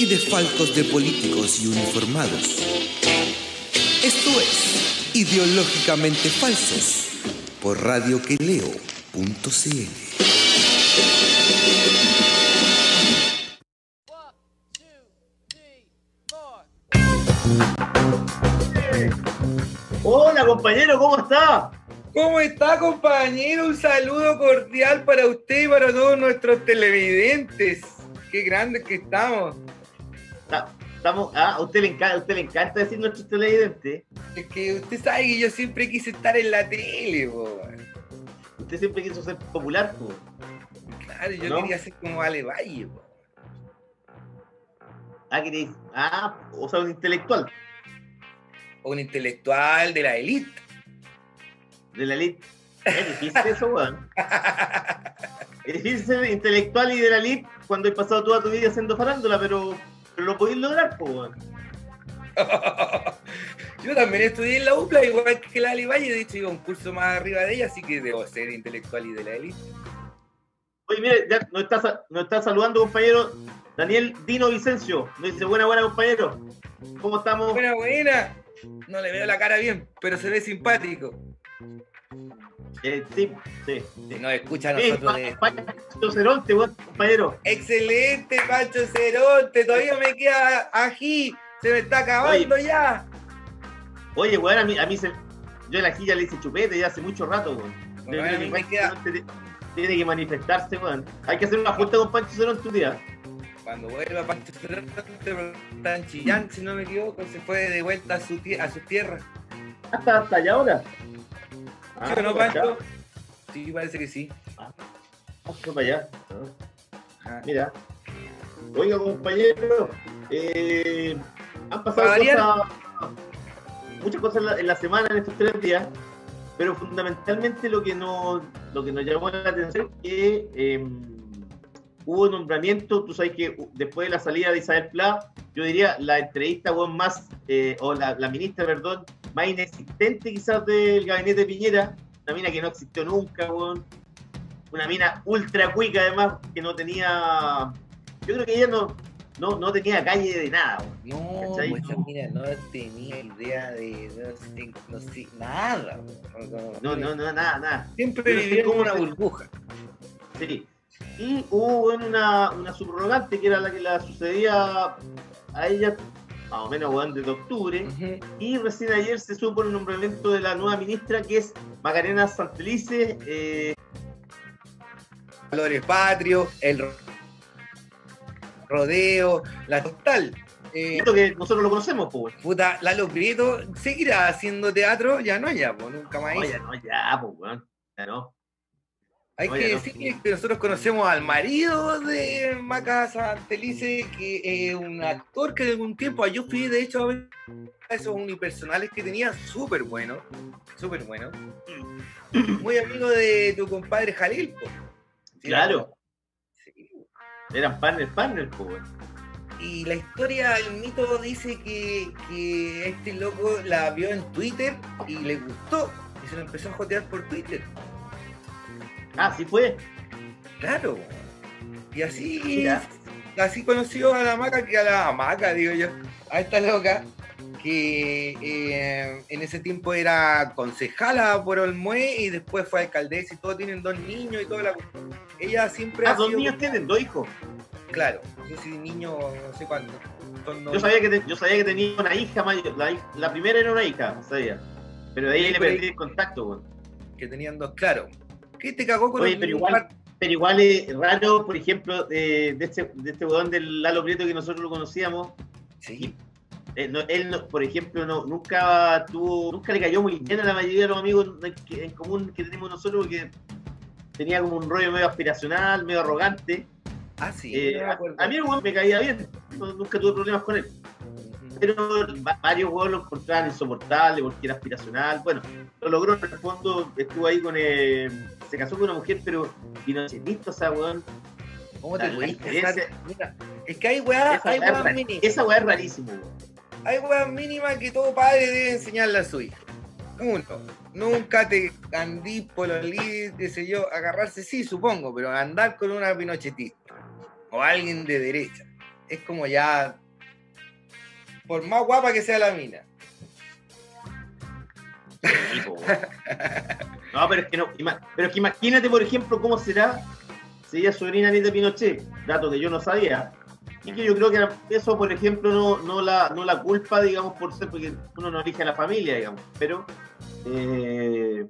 y desfalcos de políticos y uniformados. Esto es Ideológicamente Falsos por radioqueleo.cl. Hola compañero, ¿cómo está? ¿Cómo está, compañero? Un saludo cordial para usted y para todos nuestros televidentes. Qué grandes que estamos. Estamos, ah, a usted le encanta, a usted le encanta decir nuestros televidentes. Es que usted sabe que yo siempre quise estar en la tele, po. Usted siempre quiso ser popular, po. Claro, yo ¿No? quería ser como Ale Valle, po. Ah, queréis, ah, o sea, un intelectual O un intelectual de la élite. de la elite. Es difícil eso, weón. Es difícil ser intelectual y de la elite cuando has pasado toda tu vida haciendo farándula, pero lo podéis lograr, weón. yo también estudié en la UPLA, igual que la Ale Valle. De hecho, iba un curso más arriba de ella, así que debo ser intelectual y de la élite. Oye, mire, ya nos está, nos está saludando, compañero Daniel Dino Vicencio. Nos dice, buena, buena, compañero. ¿Cómo estamos? Buena, buena. No le veo la cara bien, pero se ve simpático. Eh, sí, sí. Nos escucha a Eh, nosotros de... Pancho Ceronte, weón, compañero. Excelente, Pancho Ceronte. Todavía me queda ají. Se me está acabando ya. Oye, weón, a mí, a mí se, yo a la ya le hice chupete ya hace mucho rato, weón. Yo Bueno, creo a mí que me Pancho queda- Ceronte te- tiene que manifestarse, weón. Hay que hacer una junta con Pancho Ceronte un día. Cuando vuelva Pancho Ceronte, en Chillán, si no me equivoco, se fue de vuelta a su, a su tierra. Hasta, hasta allá ahora. ¿Sí o no, Pancho? Sí, parece que sí. Hasta para allá. Ah, Ah. Mira. Oiga, compañero, eh, han pasado cosas, muchas cosas en la, en la semana, en estos tres días, pero fundamentalmente lo que nos, lo que nos llamó la atención es que eh, hubo nombramiento, tú sabes que después de la salida de Isabel Pla, yo diría la entrevista más, eh, o la, la ministra, perdón, más inexistente quizás del gabinete de Piñera, una mina que no existió nunca, weón. una mina ultra cuica además, que no tenía, yo creo que ella no, no, no tenía calle de nada, weón. No, ¿Cachai? pues mira, no tenía idea de no sé, no sé, nada. No, no, no, nada, nada. Siempre sí, como una ¿cómo se- burbuja. Sí. Y hubo bueno, una, una subrogante que era la que la sucedía a ella, más o menos weón, desde octubre. Y recién ayer se supo el nombramiento de la nueva ministra que es Macarena Santelice. Eh, Valores patrios, el ro- rodeo, la total. Eh, esto que nosotros lo conocemos, pues. puta, Lalo Prieto seguirá haciendo teatro, ya no, ya, pues nunca más. No, ya no, ya, pues, weón. Ya no. Hay Oye, que no. decir que nosotros conocemos al marido de Maca Santelice, que es un actor que de algún tiempo, yo fui de hecho a ver esos unipersonales que tenía, súper bueno, súper bueno. Muy amigo de tu compadre Jalil, po. Sí, Claro. sí. Eran partner, partner, pues, weón. Y la historia, el mito dice que, que este loco la vio en Twitter y le gustó y se lo empezó a jotear por Twitter. Ah, sí fue. Claro. Y así, Mira. así conoció a la maca, que a la maca, digo yo, a esta loca, que eh, en ese tiempo era concejala por Olmué y después fue alcaldesa y todos tienen dos niños y toda la. Ella siempre Ah, ha dos sido, niños tienen, dos hijos. claro, no sé si niño, no sé cuánto. dos- Yo sabía que, te- yo sabía que tenía una hija mayor. La, primera era una hija, sabía. Pero de ahí Sí, le perdí el contacto, weón. que tenían dos, claro. ¿Qué te cagó con Oye, pero igual, pero igual es raro, por ejemplo, de, de este, de este weón del Lalo Prieto que nosotros lo conocíamos. Sí, eh, no- él, no- por ejemplo, no, nunca tuvo, nunca le cayó muy bien a la mayoría de los amigos en, común que tenemos nosotros, porque tenía como un rollo medio aspiracional, medio arrogante. ah, sí, Eh, a, a mí el me caía bien, nunca tuve problemas con él. Pero va- varios weón lo encontraban insoportable porque era aspiracional. Bueno, lo logró en el fondo, estuvo ahí con. eh, se casó con una mujer, pero pinochetista, o sea, weón. ¿Cómo te la? Mira, es que hay weá, Esa hay es ra- mínimas. esa weá es rarísimo, weón. Hay weá mínimas que todo padre debe enseñarle a su hija. Uno, nunca te andí por los líderes, qué sé yo, agarrarse sí, supongo, pero andar con una pinochetista o alguien de derecha. Es como ya. Por más guapa que sea la mina. Sí, po, weón. No, pero es que no. Pero es que imagínate, por ejemplo, cómo será si ella es sobrina de Pinochet, dato que yo no sabía. Y que yo creo que eso, por ejemplo, no, no, la, no la culpa, digamos, por ser, porque uno no elige a la familia, digamos. Pero eh,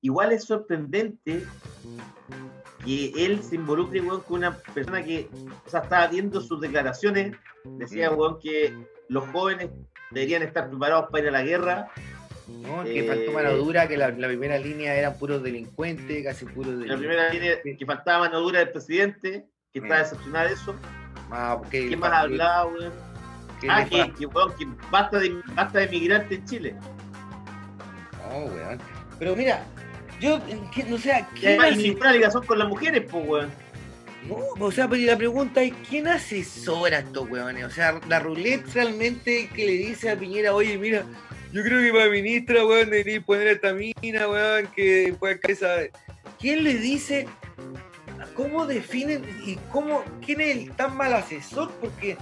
igual es sorprendente que él se involucre, weón, con una persona que, o sea, estaba viendo sus declaraciones, decía, Mm. weón, que los jóvenes deberían estar preparados para ir a la guerra, ¿no? Que Eh, faltó mano dura, que la, la primera línea eran puros delincuentes, casi puros En la delincuentes. primera línea que faltaba mano dura del presidente, que está Mm. decepcionada de eso. Ah, porque ¿Quién más hablaba, weón? Ah, que, weón, que basta de, basta de migrantes en Chile. No, weón. Pero mira, yo entiendo, o sea, Y ¿quién además, y ligación con las mujeres, pues, weón. No, o sea, pero la pregunta es, ¿quién asesora a estos weones? O sea, la roulette realmente que le dice a Piñera, oye, mira, yo creo que para ministra, weón, debería poner esta mina, weón, que puede cabeza. ¿Quién le dice cómo definen y cómo, quién es el tan mal asesor? Porque,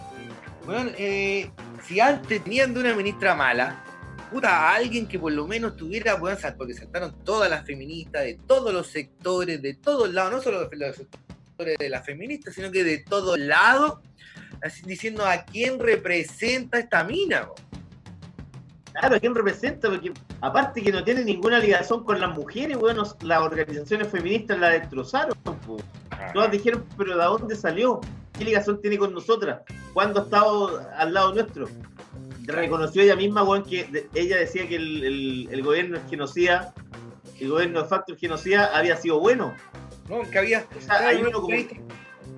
weón, eh, si antes tenían de una ministra mala, puta, alguien que por lo menos tuviera, weón, porque saltaron todas las feministas de todos los sectores, de todos lados, no solo los sectores de las feministas, sino que de todos lados, así diciendo a quién representa esta mina. Claro, ¿a quién representa? Porque aparte que no tiene ninguna ligación con las mujeres, nos- las organizaciones feministas la destrozaron, pues. Todas dijeron, pero ¿de dónde salió? ¿Qué ligación tiene con nosotras? ¿Cuándo ha estado al lado nuestro? Reconoció ella misma, que de- ella decía que el, el- el gobierno genocida, el gobierno de facto genocida había sido bueno. No, que había. O sea, hay uno como...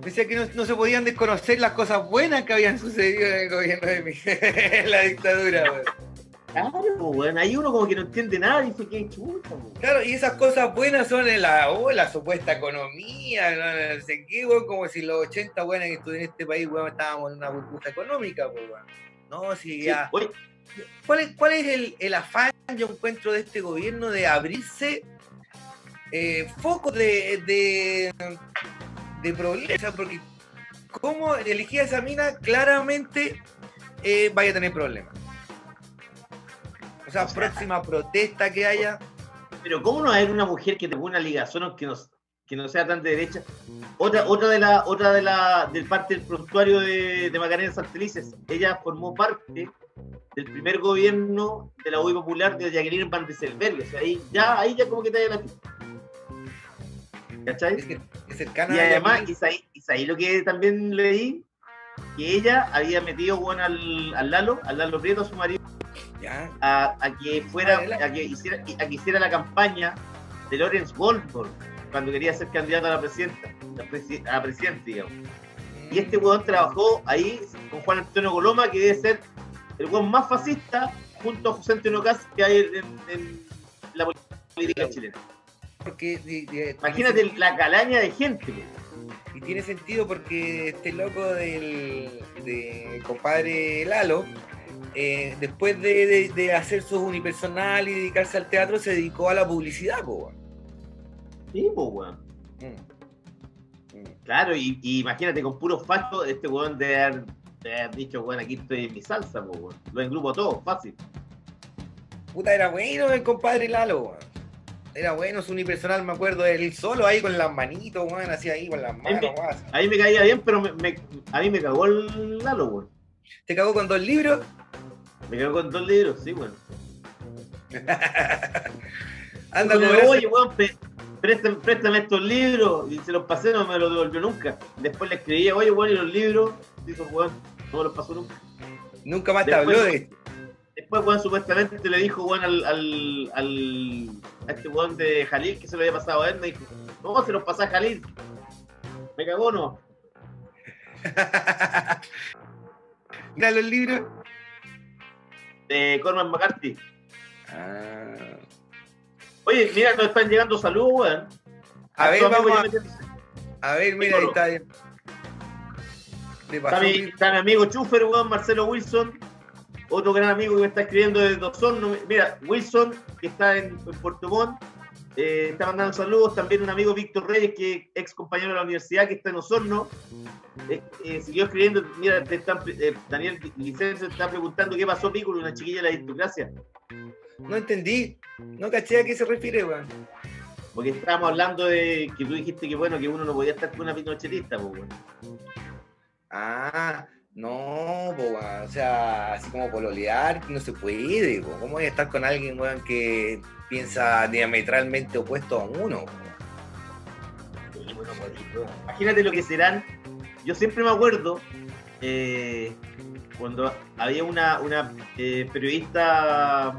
Decía que no, no se podían desconocer las cosas buenas que habían sucedido en el gobierno de Miguel, la dictadura. Claro, weón, hay uno como que no entiende nada y dice que chuta, weón. Claro, y esas cosas buenas son en la, oh, la supuesta economía, no, no sé qué, como si los 80 buenas que estuvieron en este país, weón, estábamos en una burbuja económica, pues, weón. No, si ya. ¿Cuál es, cuál es el, el afán, yo encuentro, de este gobierno de abrirse eh, focos de, de, de problemas? Porque cómo elegí a esa mina, claramente eh, vaya a tener problemas. O sea, O sea, próxima protesta que haya. Pero ¿cómo no hay una mujer que tenga una ligación que no, que no sea tan de derecha? Otra, otra de la, otra de la, del parte del prontuario de, de Macarena Santelices, ella formó parte del primer gobierno de la UI Popular de Jacqueline Van Rieselberg. O sea, ahí ya, ahí ya como que te da la pista. ¿Cachai? Es, que- es cercana Y además. Isaí, Isaí lo que también leí, que ella había metido bueno, al, al Lalo, al Lalo Prieto, a su marido, Ya. a, a que fuera, a que hiciera, a que hiciera la campaña de Lawrence Goldberg cuando quería ser candidato a la presidenta, a, presi- a presidente, digamos. Y este weón trabajó ahí con Juan Antonio Coloma, que debe ser el weón más fascista junto a José Antonio Caz que hay en, en la política chilena. Porque, Imagínate la calaña de gente. Y tiene sentido porque este loco del de compadre Lalo, eh, después de, hacer su unipersonal y dedicarse al teatro, se dedicó a la publicidad, po. Sí, weón. Mm. Mm. Claro, y, y imagínate, con puros fachos, este weón de haber, de haber dicho, weón, aquí estoy en mi salsa, pues, weón. Lo engrupo todo, fácil. Puta, era bueno el compadre Lalo, weón. Era bueno su unipersonal, me acuerdo, él solo ahí con las manitos, weón, así ahí con las manos, me- weón. Ahí me caía bien, pero me, me- a mí me cagó el Lalo, weón. Te cagó con dos libros. Me cagó con dos libros, sí, weón. Anda eso. Oye, weón, préstame, préstame estos libros. Y se los pasé, no me los devolvió nunca. Después le escribía, oye, weón, y los libros. Dijo, weón, no me los pasó nunca. Nunca más te Después- habló de esto. Después, weón, supuestamente le dijo, weón, al, al, al- a este weón de Jalil que se lo había pasado a él. Me dijo, no, se los pasé a Jalil. Me cagó, no. Mira los libros. de Corman McCarthy. Ah. Oye, mira, nos están llegando saludos, weón. A ver, vamos a, ya me dice. a ver, mira, ahí está. Está mi- está mi amigo Chufer, weón, Marcelo Wilson. Otro gran amigo que me está escribiendo desde Osorno. Mira, Wilson, que está en, en Puerto Montt, eh, está mandando saludos. También un amigo Víctor Reyes, que es ex compañero de la universidad, que está en Osorno. Eh, eh, siguió escribiendo. Mira, te están, Daniel Licencio está preguntando qué pasó, Piccolo, una chiquilla de la aristocracia. No entendí. No caché a qué se refiere, weón. Porque estábamos hablando de que tú dijiste que bueno, que uno no podía estar con una pinochetista, pues, weón. Ah, no, po. O sea, así como pololear, no se puede, po. ¿Cómo voy a estar con alguien, weón, que piensa diametralmente opuesto a uno? Imagínate lo que serán. Yo siempre me acuerdo eh, cuando había una, una eh, periodista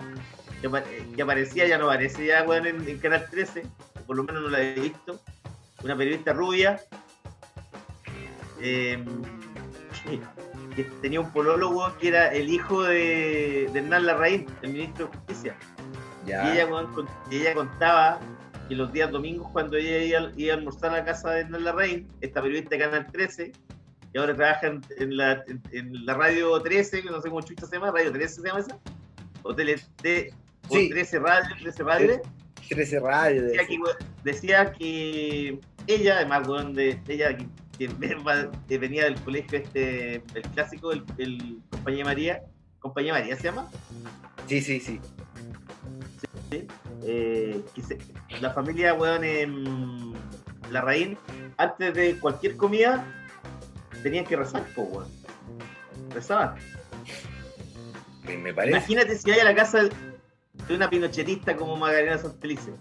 que, que aparecía, ya no aparece ya weón, en, Canal 13, o por lo menos no la he visto, una periodista rubia eh, que, tenía un polólogo que era el hijo de, de Hernán Larraín, el ministro de Justicia. Ya. Y ella, y contaba que los días domingos, cuando ella iba, iba a almorzar a la casa de Hernán Larraín, esta periodista de Canal 13, que ahora trabaja en, en la, en, en la radio 13, que no sé cómo chucha se llama, Radio 13 se llama esa, o, tele, de, o Sí. 13 Radio, 13 Radio, 13 radio. decía que, decía que ella, además, weón, de, ella que, venía del colegio este, el clásico, el, el Compañía María, Compañía María se llama, Sí, sí, sí. eh, que se- la familia, weón, en la raíz, antes de cualquier comida, tenían que rezar, po, weón. Rezaban. Me, parece. Imagínate si hay a la casa de una pinochetista como Magdalena Santelice.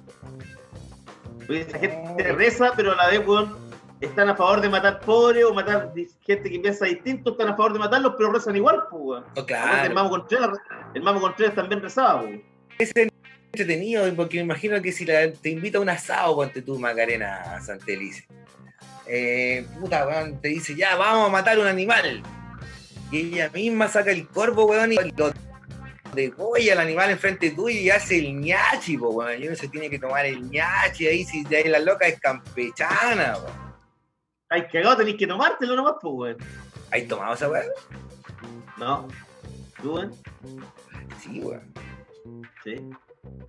Porque esa gente reza, pero a la vez, weón, están a favor de matar pobres o matar gente que piensa distinto, están a favor de matarlos, pero rezan igual, pues, weón. Oh, claro. El Mamo Contreras, el Mamo Contreras también rezaba, weón. entretenido porque me imagino que si la- te invita a un asado, ponte tú, Macarena Santelice. Eh, puta, weón, te dice, ya, vamos a matar un animal. Y ella misma saca el corvo, weón, y lo degolla al animal enfrente tuyo y hace el ñachi, po, weón. Y uno se tiene que tomar el ñachi ahí, si de ahí la loca es campechana, weón. Ay, cagado, tenéis que tomártelo nomás, pues, weón. ¿Has tomado esa weón? No. ¿Tú, weón? Sí, weón. Sí.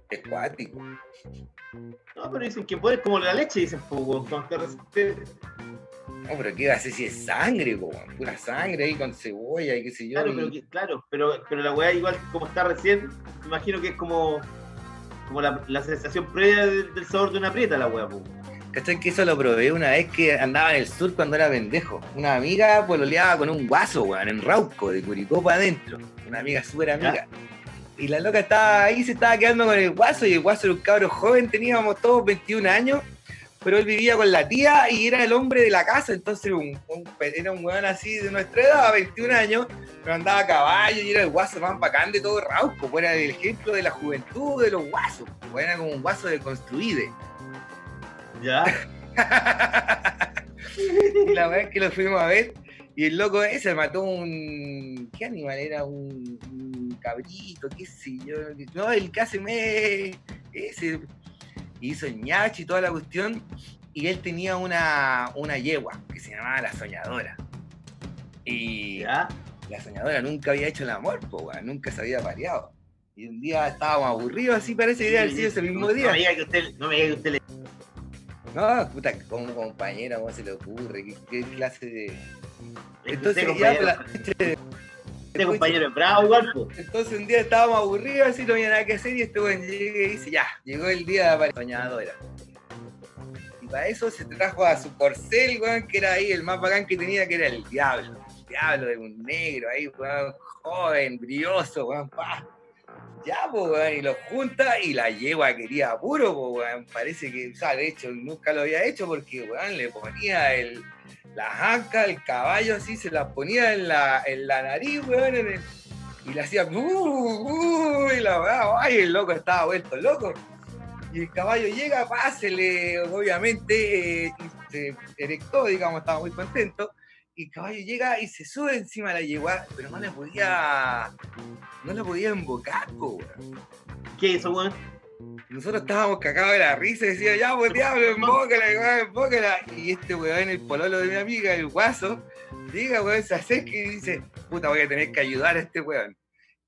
Es cuático. No, pero dicen que puedes como la leche, dicen, pues, weón. resiste- No, pero ¿qué va a hacer si es sangre, po? Pura sangre ahí con cebolla y qué sé yo. Claro, y- pero, que- claro pero, pero la weá, igual como está recién, me imagino que es como, como la, la sensación previa del, del sabor de una prieta, la weá, pues. ¿Cachai? Que eso lo probé una vez que andaba en el sur cuando era pendejo. Una amiga pololeaba con un guaso, weón, en Rauco, de Curicó para adentro. Una amiga súper amiga. Y la loca estaba ahí, se estaba quedando con el guaso, y el guaso era un cabro joven, teníamos todos 21 años, pero él vivía con la tía y era el hombre de la casa, entonces un- un- era un weón así de nuestra edad, 21 años, pero andaba a caballo y era el guaso más bacán de todo Rauco, pues era el ejemplo de la juventud de los guasos, pues era como un guaso de construide. Ya. la verdad es que lo fuimos a ver y el loco ese mató un. ¿Qué animal era? Un, un cabrito, qué sé yo. No, el me. Ese. Hizo ñachi y toda la cuestión. Y él tenía una, una yegua que se llamaba La Soñadora. Y Ya. la soñadora nunca había hecho el amor, po, nunca se había pareado. Y un día estábamos aburridos, así parece que haber sido ese mismo No día. me diga que usted, no me diga que usted le. No, puta, como compañera, ¿cómo se le ocurre? ¿Qué, qué clase de.? Entonces, usted, ya, compañero, la- usted, compañero es bravo, igual, pues. Entonces un día estábamos aburridos, así no había nada que hacer, y este weón llega y dice, ya, llegó el día de la soñadora. Y para eso se trajo a su corcel, weón, que era ahí el más bacán que tenía, que era el diablo. El diablo de un negro ahí, weón, joven, brioso, weón, pa. Ya, weón, y lo junta y la yegua quería puro, weón. Parece que, o hecho, nunca lo había hecho porque, weón, le ponía el, la anca, el caballo así, se la ponía en la, en la nariz, weón, y le hacía, "Uh, uh", y la weá, ay, el loco estaba vuelto loco. Y el caballo llega, pásele, obviamente, eh, se erectó, digamos, estaba muy contento. Y el caballo llega y se sube encima de la yegua, pero no le podía. No la podía invocar, po, weón. ¿Qué hizo, weón? Nosotros estábamos cagados de la risa y decía, ya, pues diablo, embócala, embócala. Y este weón, el pololo de mi amiga, el guaso, llega, weón, se acerca y dice, puta, voy a tener que ayudar a este weón.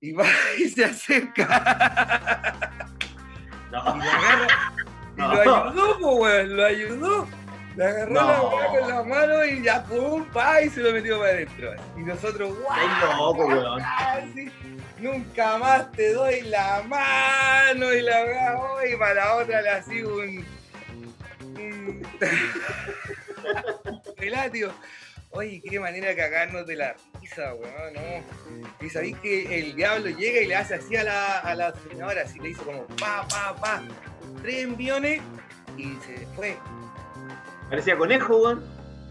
Y va y se acerca. No. Y lo agarra. Y lo ayudó, po, weón, lo ayudó. Le agarró la weá con la mano y ya, pum, pa, y se lo metió para adentro. Y nosotros, guau. Así, Nunca más te doy la mano y la weá, oh, y para la otra le así un. un- relatio. Oye, qué manera de cagarnos de la risa, weón, no. Y sabéis que el diablo llega y le hace así a la, a la señora, así le hizo como pa, pa, pa, tres enviones y se fue. Parecía conejo, weón.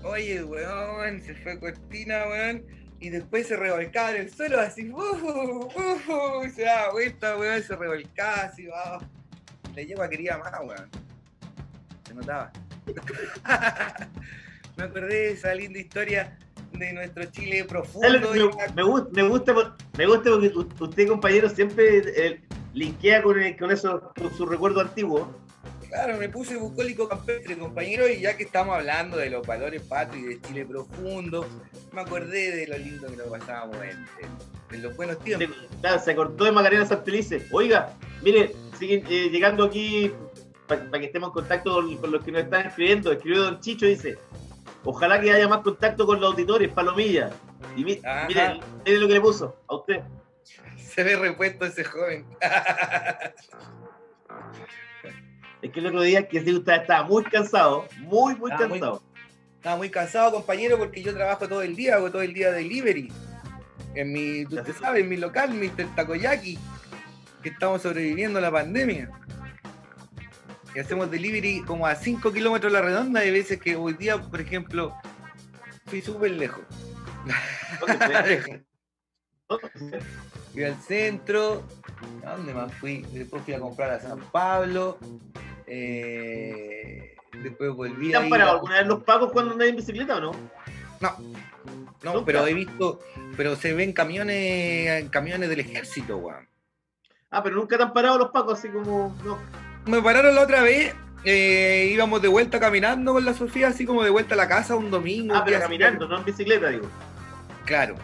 Oye, weón, se fue cortina, weón. Y después se revolcaba en el suelo así, ¡uf! ¡uf! y se daba vuelta, weón, se revolcaba así, va. La yegua quería más, weón. Se notaba. Me acordé de esa linda historia de nuestro Chile ¿Sabes lo profundo. Me, me gu- me gusta, me gusta porque usted, compañero, siempre eh, linkea con, el- con eso, con su recuerdo antiguo. Claro, me puse bucólico campestre, compañero, y ya que estamos hablando de los valores patrios y de Chile profundo, me acordé de lo lindo que nos pasábamos en, en- los buenos Se, tiempos. claro, se cortó de Macarena Santelice. Oiga, mire, siguen eh, llegando aquí para que estemos en contacto con, con los que nos están escribiendo. Escribió Don Chicho, dice: Ojalá que haya más contacto con los auditores, palomilla. Y mi- mire, mire lo que le puso a usted. Se ve repuesto ese joven. Es que el otro día que sí, usted estaba muy cansado, muy, muy muy- cansado. Estaba muy cansado, compañero, porque yo trabajo todo el día, hago todo el día delivery. En mi, usted sabe, en mi local, Mr. Takoyaki, que estamos sobreviviendo a la pandemia. Y hacemos delivery como a 5 kilómetros a la redonda, hay veces que hoy día, por ejemplo, fui súper lejos. Fui al centro, ¿a dónde más fui? Después fui a comprar a San Pablo, eh, después volví ¿Te han parado alguna vez los pagos cuando andan en bicicleta o no? No, no, Nunca. pero he visto, pero se ven camiones, camiones del ejército, weón. Ah, pero nunca te han parado los pagos así como. No. Me pararon la otra vez, eh, íbamos de vuelta caminando con la Sofía, así como de vuelta a la casa un domingo. Ah, pero caminando, no en bicicleta, digo. Claro.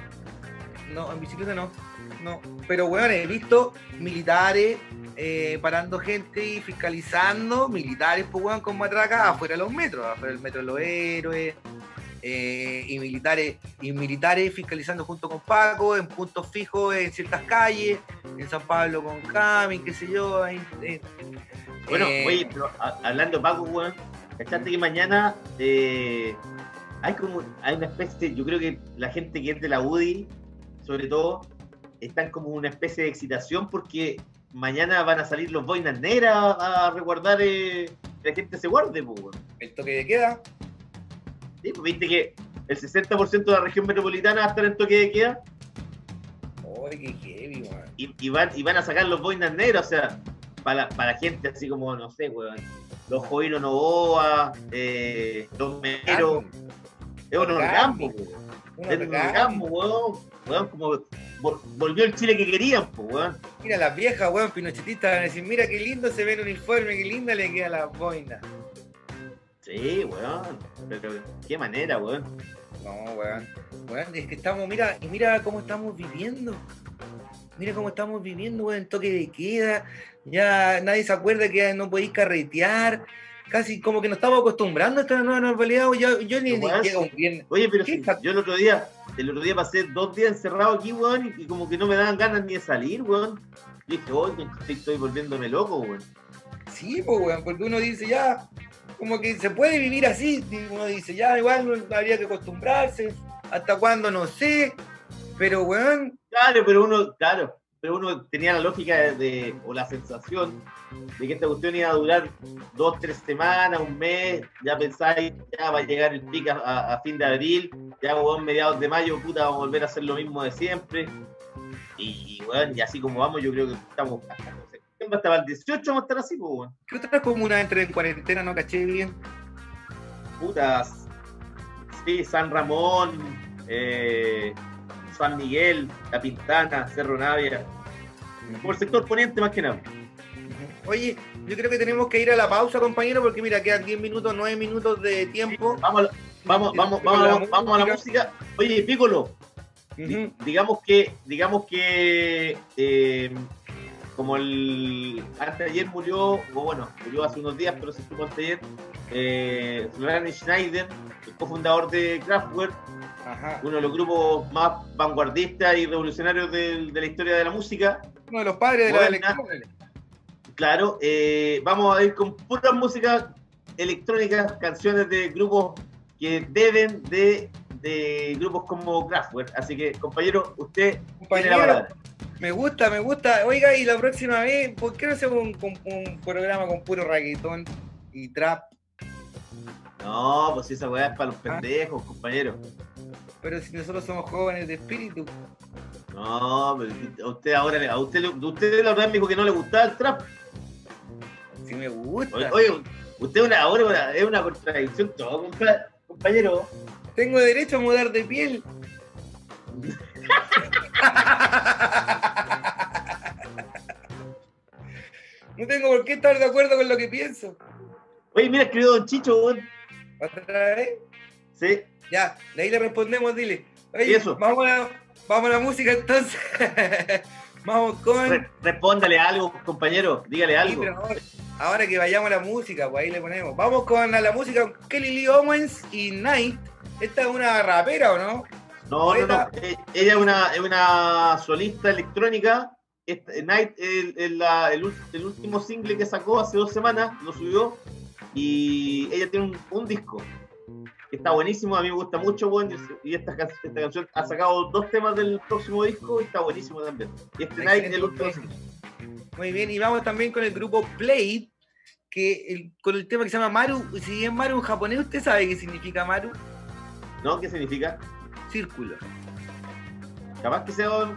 No, en bicicleta no. No. Pero bueno, he visto militares eh, parando gente y fiscalizando, militares, pues weón, con matracas afuera de los metros, afuera del metro de los héroes. eh, y militares y militares fiscalizando junto con Paco en puntos fijos en ciertas calles en San Pablo con Camin qué sé yo ahí, eh, Bueno, oye, pero a- hablando de Paco, weón, ¿cachaste que mañana hay como hay una especie, yo creo que la gente que es de la UDI, sobre todo, están como una especie de excitación porque mañana van a salir los boinas negras a, a resguardar eh, que la gente se guarde, pues, el toque de queda Sí, pues, viste que el 60% de la región metropolitana va a estar en toque de queda Oye, qué heavy, weón. y, y van, y van a sacar los boinas negras, o sea, para, para gente así como, no sé, weón, los Joino Novoa, eh, los Meros, es un orgasmo, weón. Es un orgasmo. weón. Weón, como volvió el Chile que querían, pues, weón. Mira, las viejas, weón, pinochetistas van a decir, mira qué lindo se ve el uniforme, qué linda le queda la boina. Sí, weón. Pero qué manera, weón. No, weón. Weón, es que estamos, mira, y mira cómo estamos viviendo. Mira cómo estamos viviendo, weón, toque de queda. Ya nadie se acuerda que no podéis carretear. Casi como que nos estamos acostumbrando a esta nueva normalidad. Yo, yo ni, ni llega un viernes. Oye, pero ¿Qué si yo el otro día, el otro día pasé dos días encerrado aquí, weón, y, y como que no me daban ganas ni de salir, weón. Y dije, oye, estoy, volviéndome loco, weón. Sí, pues, weón, porque uno dice ya, como que se puede vivir así. Uno dice ya, igual no habría que acostumbrarse. ¿Hasta cuándo? No sé. Pero, weón, Claro, pero uno, claro, pero uno tenía la lógica de, de- o la sensación de que esta cuestión iba a durar dos, tres semanas, un mes, ya pensáis, ya va a llegar el pico a, a fin de abril, ya weón, mediados de mayo, puta, vamos a volver a hacer lo mismo de siempre. Y, weón, y así como vamos, yo creo que estamos hasta septiembre, hasta el 18 vamos a estar así, pues, weón. ¿qué otras comunas entran en cuarentena? No caché bien. Putas. Sí, San Ramón, eh, San Miguel, La Pintana, Cerro Navia, por el sector poniente más que nada. Oye, yo creo que tenemos que ir a la pausa, compañero, porque mira, quedan 10 minutos, 9 minutos de tiempo. Vamos, a- vamos, vamos, vamos, vamos a la música. Oye, Piccolo, digamos que, digamos que eh, como el de ayer murió, o bueno, murió hace unos días, pero se estuvo de ayer, eh, Florian Schneider, el cofundador de Kraftwerk, Ajá. uno de los grupos más vanguardistas y revolucionarios de, la historia de la música. Uno de los padres de la electrónica. Claro, eh, vamos a ir con pura música electrónica, canciones de grupos que deben de, de grupos como Kraftwerk. Así que, compañero, usted tiene la Compañero, palabra. me gusta, me gusta. Oiga, y la próxima vez, ¿por qué no hacemos un, un- un programa con puro reggaetón y trap? No, pues esa weá es para Ah. los pendejos, compañero. Pero si nosotros somos jóvenes de espíritu. No, pero a usted ahora, le- a usted, usted la verdad me dijo que no le gustaba el trap. Si me gusta. Oye, usted una, ahora es una contradicción todo, compa- compañero. Tengo derecho a mudar de piel. No tengo por qué estar de acuerdo con lo que pienso. Oye, mira, escribió Don Chicho, weón. ¿Otra vez? Sí, Ya, de ahí le respondemos, dile. Oye, ¿Y eso? Vamos, a vamos a la música entonces. vamos con. re- respóndale algo, compañero, dígale algo. ahora, ahora que vayamos a la música, pues ahí le ponemos. Vamos con la, la música con Kelly Lee Owens y Night. ¿Esta es una rapera o no? No, no, no. Eh, Ella es una, es una solista electrónica. Esta- Night, el, el- el el último single que sacó hace dos semanas, lo subió. Y ella tiene un, un disco que está buenísimo. A mí me gusta mucho, bueno, y esta, can- esta canción ha sacado dos temas del próximo disco y está buenísimo también. Y este Night es el último. Muy bien, y vamos también con el grupo Play, que el- con el tema que se llama Maru. Si es Maru en japonés, ¿usted sabe qué significa Maru? ¿No? ¿Qué significa? Círculo. Capaz que sea un,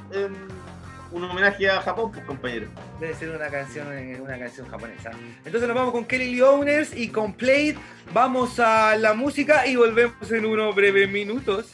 un- homenaje a Japón, pues, compañero. Debe ser una canción, eh, una canción japonesa. Entonces nos vamos con Kelly Lee Owners y con Play. Vamos a la música y volvemos en unos breves minutos.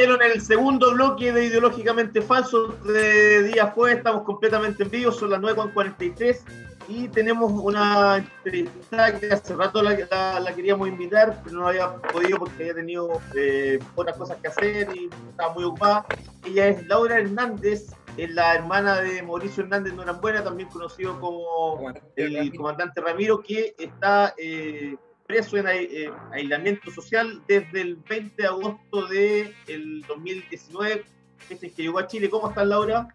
En el segundo bloque de Ideológicamente Falso de Día Fue. Estamos completamente en vivo, son las 9.43 y tenemos una entrevista que hace rato la, queríamos invitar, pero no había podido porque había tenido eh, otras cosas que hacer y estaba muy ocupada. Ella es Laura Hernández, es la hermana de Mauricio Hernández Norambuena, también conocido como el comandante Ramiro, que está... Eh, preso en eh, aislamiento social desde el 20 de agosto del de 2019, este que llegó a Chile. ¿Cómo estás, Laura?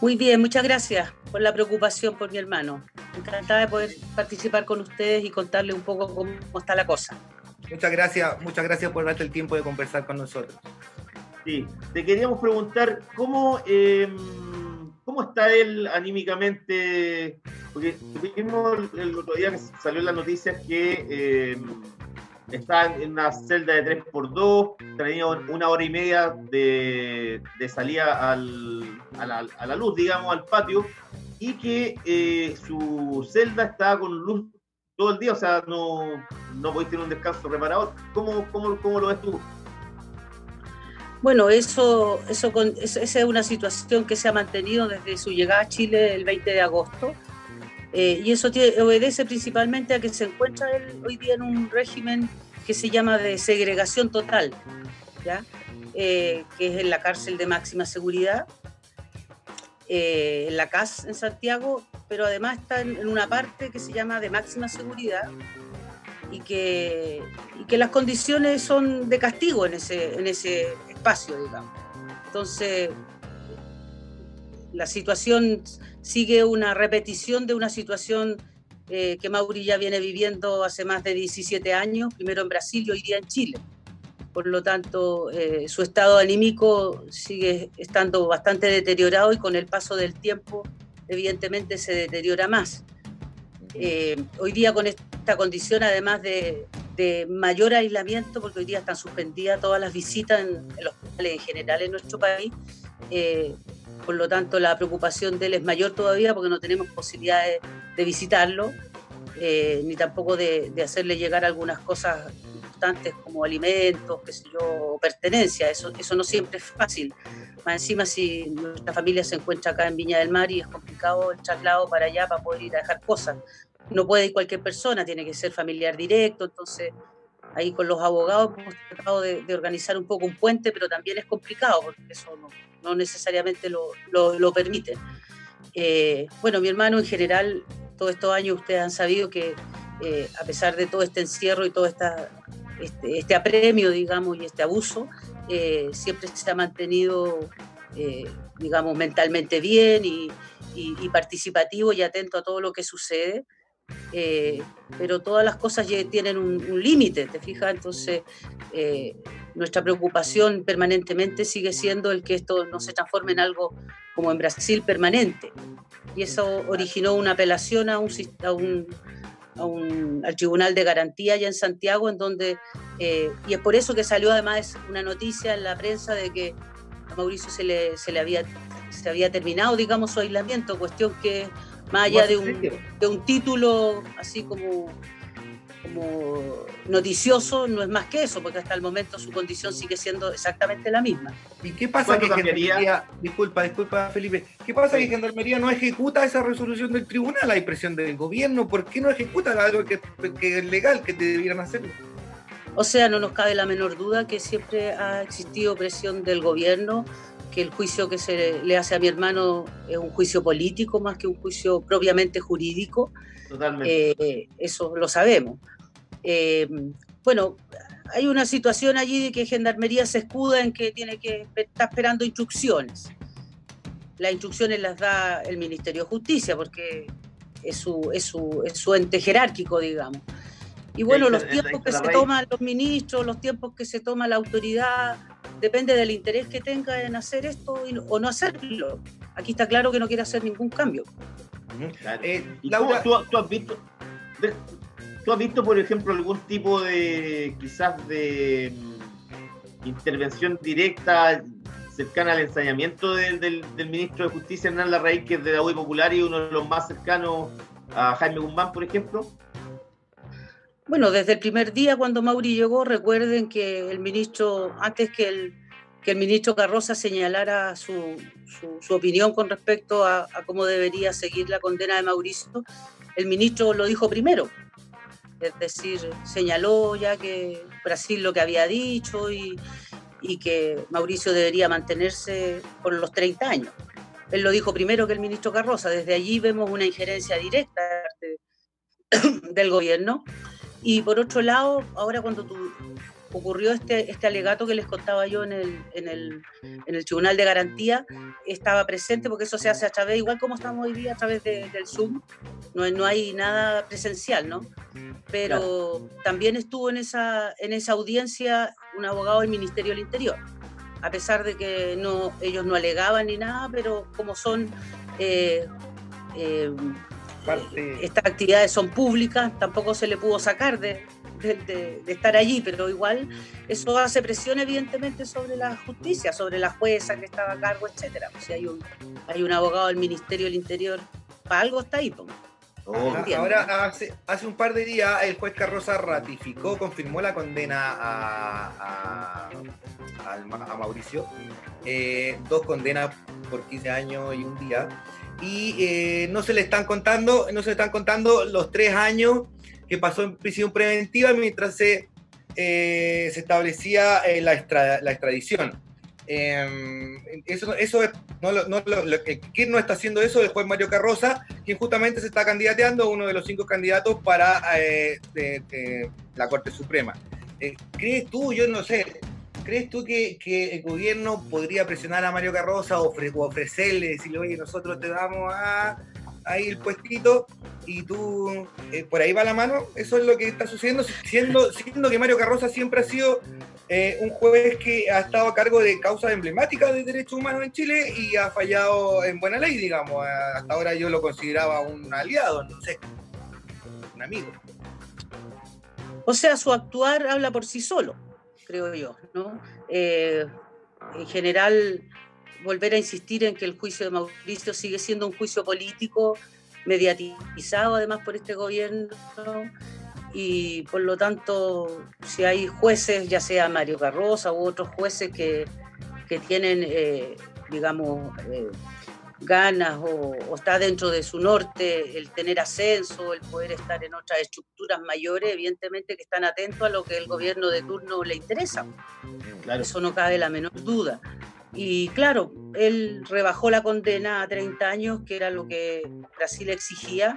Muy bien, muchas gracias por la preocupación por mi hermano. Encantada de poder participar con ustedes y contarle un poco cómo está la cosa. Muchas gracias, muchas gracias por darte el tiempo de conversar con nosotros. Sí, te queríamos preguntar cómo... Eh, ¿Cómo está él anímicamente? Porque vimos el otro día que salió en las noticias que eh, está en una celda de 3x2, tenía una hora y media de, salida al, a, la, luz, digamos, al patio, y que eh, su celda está con luz todo el día, o sea, no, no podéis tener un descanso reparador. ¿Cómo, cómo, cómo lo ves tú? Bueno, eso, eso, esa es una situación que se ha mantenido desde su llegada a Chile el 20 de agosto. Eh, y eso obedece principalmente a que se encuentra hoy día en un régimen que se llama de segregación total, ¿ya? Eh, que es en la cárcel de máxima seguridad, eh, en la CAS en Santiago, pero además está en, una parte que se llama de máxima seguridad, y que, y que las condiciones son de castigo en ese, en ese espacio, digamos. Entonces, la situación sigue una repetición de una situación eh, que Mauri ya viene viviendo hace más de 17 años, primero en Brasil y hoy día en Chile. Por lo tanto, eh, su estado anímico sigue estando bastante deteriorado y con el paso del tiempo, evidentemente, se deteriora más. Eh, hoy día con esta condición, además de, mayor aislamiento, porque hoy día están suspendidas todas las visitas en, los hospitales en general en nuestro país, eh, por lo tanto la preocupación de él es mayor todavía porque no tenemos posibilidades de visitarlo, eh, ni tampoco de, hacerle llegar algunas cosas importantes como alimentos, qué sé yo, pertenencia, eso, eso no siempre es fácil. Más encima si nuestra familia se encuentra acá en Viña del Mar y es complicado el traslado para allá para poder ir a dejar cosas. No puede ir cualquier persona, tiene que ser familiar directo, entonces ahí con los abogados hemos tratado de, organizar un poco un puente, pero también es complicado porque eso no, necesariamente lo, lo, permite. Eh, bueno, mi hermano en general, todos estos años ustedes han sabido que eh, a pesar de todo este encierro y todo este, este apremio, digamos, y este abuso, eh, siempre se ha mantenido, digamos, mentalmente bien y, participativo y atento a todo lo que sucede. Eh, pero todas las cosas tienen un, límite, ¿te fijas? Entonces, nuestra preocupación permanentemente sigue siendo el que esto no se transforme en algo como en Brasil permanente. Y eso originó una apelación a un, a un al Tribunal de Garantía allá en Santiago, en donde, eh, y es por eso que salió además una noticia en la prensa de que a Mauricio se le, se le había, se había terminado, digamos, su aislamiento, cuestión que más allá de un, de un título así como como noticioso no es más que eso, porque hasta el momento su condición sigue siendo exactamente la misma. ¿Y qué pasa que Gendarmería, disculpa, disculpa Felipe, qué pasa que Gendarmería no ejecuta esa resolución del tribunal, hay presión del gobierno, ¿por qué no ejecuta algo que, es legal, que debieran hacerlo? O sea, no nos cabe la menor duda que siempre ha existido presión del gobierno, que el juicio que se le hace a mi hermano es un juicio político más que un juicio propiamente jurídico. Totalmente. Eh, eso lo sabemos. Eh, bueno, hay una situación allí de que Gendarmería se escuda en que tiene que está esperando instrucciones. Las instrucciones las da el Ministerio de Justicia porque es su, es su, es su ente jerárquico, digamos. Y bueno, los tiempos que se toman los ministros, los tiempos que se toma la autoridad, depende del interés que tenga en hacer esto o no hacerlo. Aquí está claro que no quiere hacer ningún cambio. Eh, Laura, ¿tú, has visto, ¿Tú has visto, por ejemplo, algún tipo de, quizás, de mm, intervención directa cercana al ensañamiento del, ministro de Justicia, Hernán Larraín, que es de la UI Popular y uno de los más cercanos a Jaime Guzmán, por ejemplo? Bueno, desde el primer día cuando Mauri llegó, recuerden que el ministro, antes que el, que el ministro Carroza señalara su, su, opinión con respecto a, cómo debería seguir la condena de Mauricio, el ministro lo dijo primero. Es decir, señaló ya que Brasil lo que había dicho y, y que Mauricio debería mantenerse por los 30 años. Él lo dijo primero que el ministro Carroza. Desde allí vemos una injerencia directa del gobierno. Y por otro lado, ahora cuando tú, ocurrió este, este alegato que les contaba yo en el, en, el, en el Tribunal de Garantía, estaba presente porque eso se hace a través, igual como estamos hoy día, a través del Zoom, no, no hay nada presencial, ¿no? Pero también estuvo en esa, en esa audiencia un abogado del Ministerio del Interior, a pesar de que no, ellos no alegaban ni nada, pero como son... Eh, eh, estas actividades son públicas, tampoco se le pudo sacar de, de, estar allí, pero igual eso hace presión evidentemente sobre la justicia, sobre la jueza que estaba a cargo, etcétera. Pues si hay un, hay un abogado del Ministerio del Interior, para algo está ahí. Pues. ahora, hace, hace un par de días, el juez Carroza ratificó, confirmó la condena a, a, Mauricio. Eh, dos condenas por 15 años y un día. Y eh, no se le están contando, no se le están contando los tres años que pasó en prisión preventiva mientras se, eh, se establecía eh, la, extradición. Em, eso, eso es, no, no, ¿quién no está haciendo eso? El juez Mario Carroza, quien justamente se está candidateando, uno de los cinco candidatos para eh, la Corte Suprema. ¿Crees tú, yo no sé, ¿crees tú que, el gobierno podría presionar a Mario Carroza o, ofrecerle, decirle, oye, nosotros te damos a ahí el puestito y tú, eh, por ahí va la mano, eso es lo que está sucediendo, siendo, siendo que Mario Carroza siempre ha sido eh, un juez que ha estado a cargo de causas emblemáticas de derechos humanos en Chile y ha fallado en buena ley, digamos. Hasta ahora yo lo consideraba un aliado, no sé, un amigo. O sea, su actuar habla por sí solo, creo yo, ¿no? Eh, en general, volver a insistir en que el juicio de Mauricio sigue siendo un juicio político, mediatizado además por este gobierno, y por lo tanto, si hay jueces, ya sea Mario Carroza u otros jueces que, que tienen, eh, digamos, eh, ganas o, o, está dentro de su norte el tener ascenso, el poder estar en otras estructuras mayores, evidentemente que están atentos a lo que el gobierno de turno le interesa. Claro. Eso no cabe la menor duda. Y claro, él rebajó la condena a 30 años, que era lo que Brasil exigía,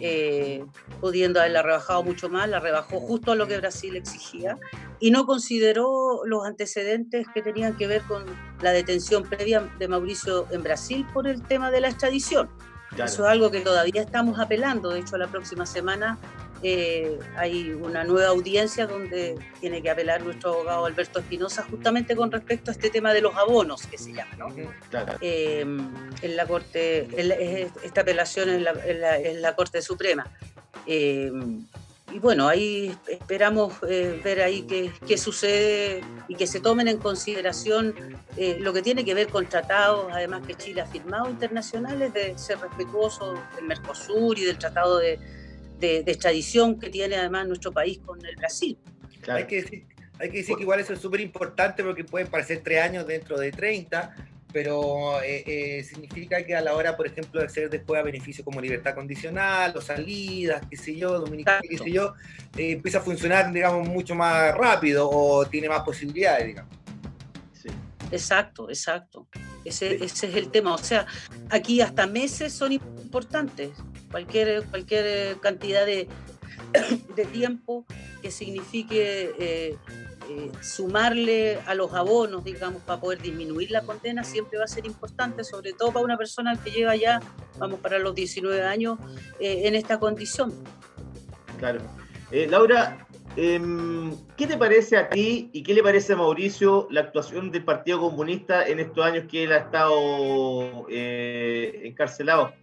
eh, pudiendo haberla rebajado mucho más, la rebajó justo a lo que Brasil exigía y no consideró los antecedentes que tenían que ver con la detención previa de Mauricio en Brasil por el tema de la extradición. Eso es algo que todavía estamos apelando, de hecho la próxima semana eh, hay una nueva audiencia donde tiene que apelar nuestro abogado Alberto Espinosa justamente con respecto a este tema de los abonos que se llama, ¿no? Eh, en la Corte, esta apelación en la, Corte Suprema. Eh, y bueno, ahí esperamos ver ahí qué, qué, sucede y que se tomen en consideración lo que tiene que ver con tratados, además que Chile ha firmado internacionales, de ser respetuoso del Mercosur y del Tratado de, de, extradición que tiene además nuestro país con el Brasil. Hay, que decir, hay que decir que igual eso es súper importante porque pueden parecer tres años dentro de 30, pero eh, eh, significa que a la hora, por ejemplo, de acceder después a beneficios como libertad condicional o salidas, qué sé yo, dominical, qué sé yo, eh, empieza a funcionar, digamos, mucho más rápido o tiene más posibilidades, digamos. Sí. Exacto, exacto. Ese, ese es el tema. O sea, aquí hasta meses son importantes cualquier, cualquier cantidad de, de tiempo que signifique eh, eh, sumarle a los abonos, digamos, para poder disminuir la condena, siempre va a ser importante, sobre todo para una persona que lleva ya, vamos, para los 19 años eh, en esta condición. Claro. Laura, em, ¿qué te parece a ti y qué le parece a Mauricio la actuación del Partido Comunista en estos años que él ha estado encarcelado?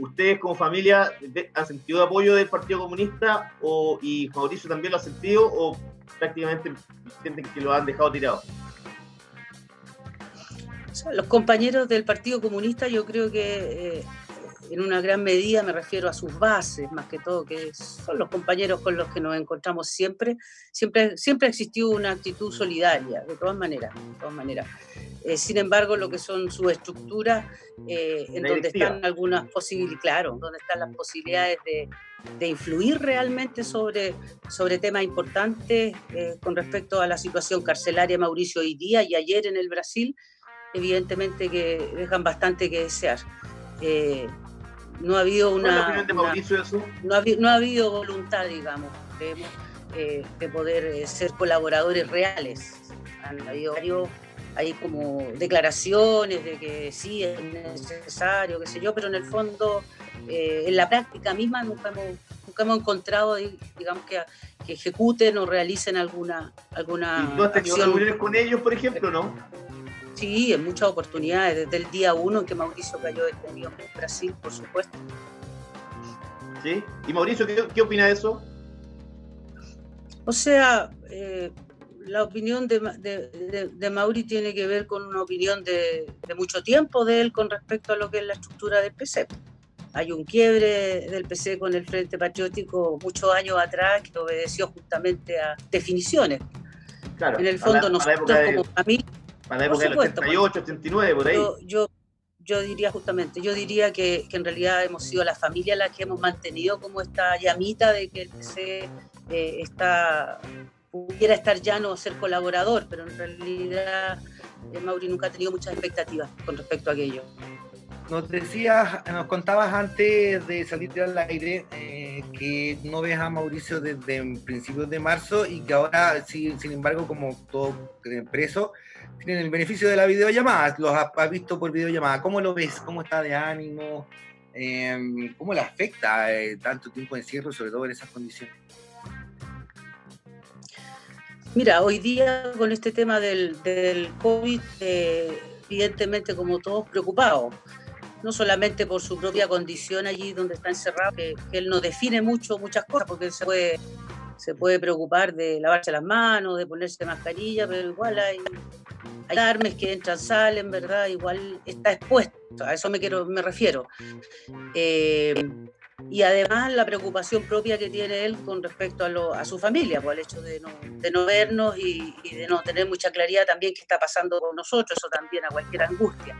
¿Ustedes como familia han sentido apoyo del Partido Comunista o, y Mauricio también lo ha sentido o prácticamente sienten que lo han dejado tirado? los compañeros del Partido Comunista yo creo que eh, en una gran medida me refiero a sus bases, más que todo, que son los compañeros con los que nos encontramos siempre. Siempre, siempre ha existido una actitud solidaria, de todas maneras. De todas maneras. Eh, sin embargo, lo que son sus estructuras, eh, en donde están algunas posibilidades, claro, donde están las posibilidades de, de influir realmente sobre, sobre temas importantes eh, con respecto a la situación carcelaria Mauricio hoy día y ayer en el Brasil, evidentemente que dejan bastante que desear. Eh, no ha habido una, no, ha, no, ha, habido voluntad, digamos, eh, de poder ser colaboradores reales. Han habido hay como declaraciones de que sí es necesario, qué sé yo, pero en el fondo, eh, en la práctica misma nunca hemos, nunca hemos encontrado, digamos, que, que ejecuten o realicen alguna, alguna ¿Y tú has tenido reuniones con ellos, por ejemplo, no? Sí, en muchas oportunidades, desde el día uno en que Mauricio cayó detenido en Brasil, por supuesto. ¿Sí? ¿Y Mauricio qué, qué opina de eso? O sea, eh, la opinión de, de, de, Mauri tiene que ver con una opinión de, mucho tiempo de él con respecto a lo que es la estructura del PC. Hay un quiebre del PC con el Frente Patriótico muchos años atrás que obedeció justamente a definiciones. Claro, en el fondo, nosotros como familia. Para la época del 88, 89, por ahí. Yo, yo, yo, diría justamente, yo diría que, que, en realidad hemos sido la familia la que hemos mantenido como esta llamita de que el PC eh, está pudiera estar ya no ser colaborador, pero en realidad eh, Mauri nunca ha tenido muchas expectativas con respecto a aquello. Nos decías, nos contabas antes de salir al aire eh, que no ves a Mauricio desde principios de marzo y que ahora, sí, sin embargo, como todo preso, tienen el beneficio de la videollamada. Los has, visto por videollamada. ¿Cómo lo ves? ¿Cómo está de ánimo? Eh, ¿Cómo le afecta tanto tiempo de encierro, sobre todo en esas condiciones? Mira, hoy día con este tema del, del COVID, eh, evidentemente como todos preocupados, no solamente por su propia condición allí donde está encerrado, que, él no define mucho muchas cosas, porque él se puede, se puede preocupar de lavarse las manos, de ponerse mascarilla, pero igual hay, hay armes que entran, salen, ¿verdad? Igual está expuesto, a eso me, quiero, me refiero. Eh, y además la preocupación propia que tiene él con respecto a, su familia, por el hecho de no, vernos y, de no tener mucha claridad también qué está pasando con nosotros, eso también a cualquier angustia.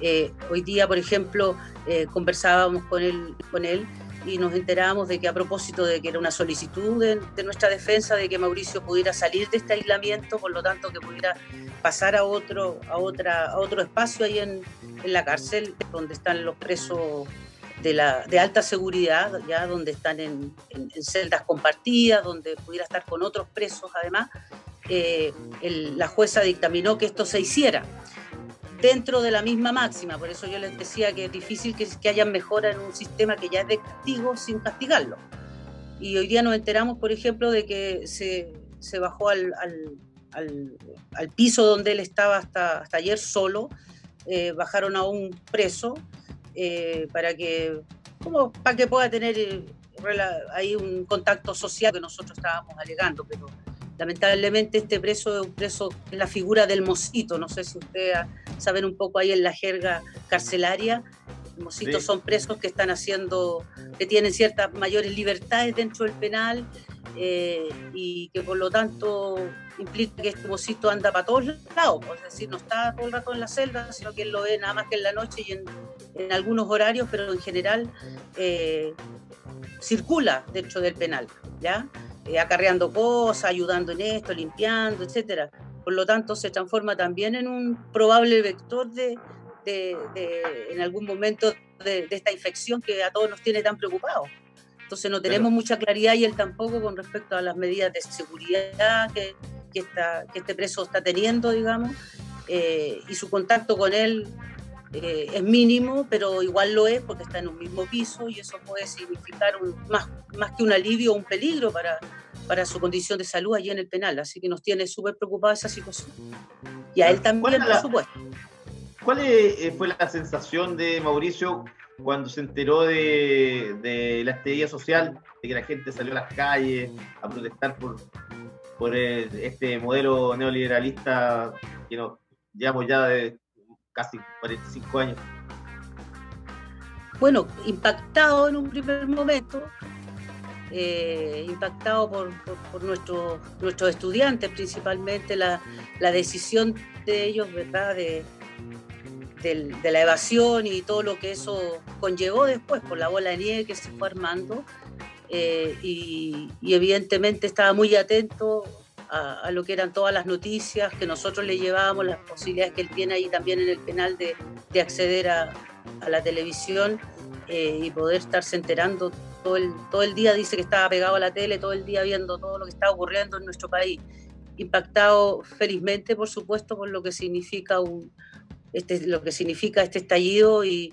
Eh, hoy día, por ejemplo, eh, conversábamos con él, con él y nos enterábamos de que a propósito de que era una solicitud de, nuestra defensa de que Mauricio pudiera salir de este aislamiento, por lo tanto que pudiera pasar a otro, a otra, a otro espacio ahí en, en la cárcel donde están los presos de, la, de alta seguridad, ya donde están en, celdas compartidas, donde pudiera estar con otros presos además, eh, la jueza dictaminó que esto se hiciera dentro de la misma máxima. Por eso yo les decía que es difícil que, que haya mejora en un sistema que ya es de castigo sin castigarlo. Y hoy día nos enteramos, por ejemplo, de que se, se bajó al, al, al, piso donde él estaba hasta, hasta ayer solo, eh, bajaron a un preso eh, para que como para que pueda tener eh, ahí un contacto social que nosotros estábamos alegando, pero lamentablemente este preso es un preso en la figura del mosito, no sé si ustedes saben un poco ahí en la jerga carcelaria, los mositos son presos que están haciendo, que tienen ciertas mayores libertades dentro del penal eh, y que por lo tanto implica que este mosito anda para todos lados, es decir, no está todo el rato en la celda, sino que él lo ve nada más que en la noche y en, en algunos horarios, pero en general eh, circula dentro del penal, ¿ya? Eh, acarreando cosas, ayudando en esto, limpiando, etcétera. Por lo tanto, se transforma también en un probable vector de, de, de en algún momento de, esta infección que a todos nos tiene tan preocupados. Entonces no tenemos mucha claridad y él tampoco con respecto a las medidas de seguridad que, que, está, que este preso está teniendo, digamos, eh, y su contacto con él eh, es mínimo, pero igual lo es porque está en un mismo piso y eso puede significar más, más que un alivio o un peligro para, para su condición de salud allí en el penal. Así que nos tiene súper preocupada esa situación. Y a él también, por supuesto. ¿Cuál eh, fue la sensación de Mauricio cuando se enteró de, de la estadía social, de que la gente salió a las calles a protestar por, por este modelo neoliberalista que nos llevamos ya de casi 45 años? bueno, impactado en un primer momento, eh, impactado por, por, nuestros, nuestros estudiantes, principalmente la, la, decisión de ellos, ¿verdad?, de, de, la evasión y todo lo que eso conllevó después por la bola de nieve que se fue armando. Eh, y, evidentemente estaba muy atento a, lo que eran todas las noticias que nosotros le llevábamos, las posibilidades que él tiene ahí también en el penal de, de acceder a, a, la televisión eh, y poder estarse enterando todo el, todo el día, dice que estaba pegado a la tele, todo el día viendo todo lo que estaba ocurriendo en nuestro país, impactado felizmente, por supuesto, por lo que significa un, este, lo que significa este estallido y,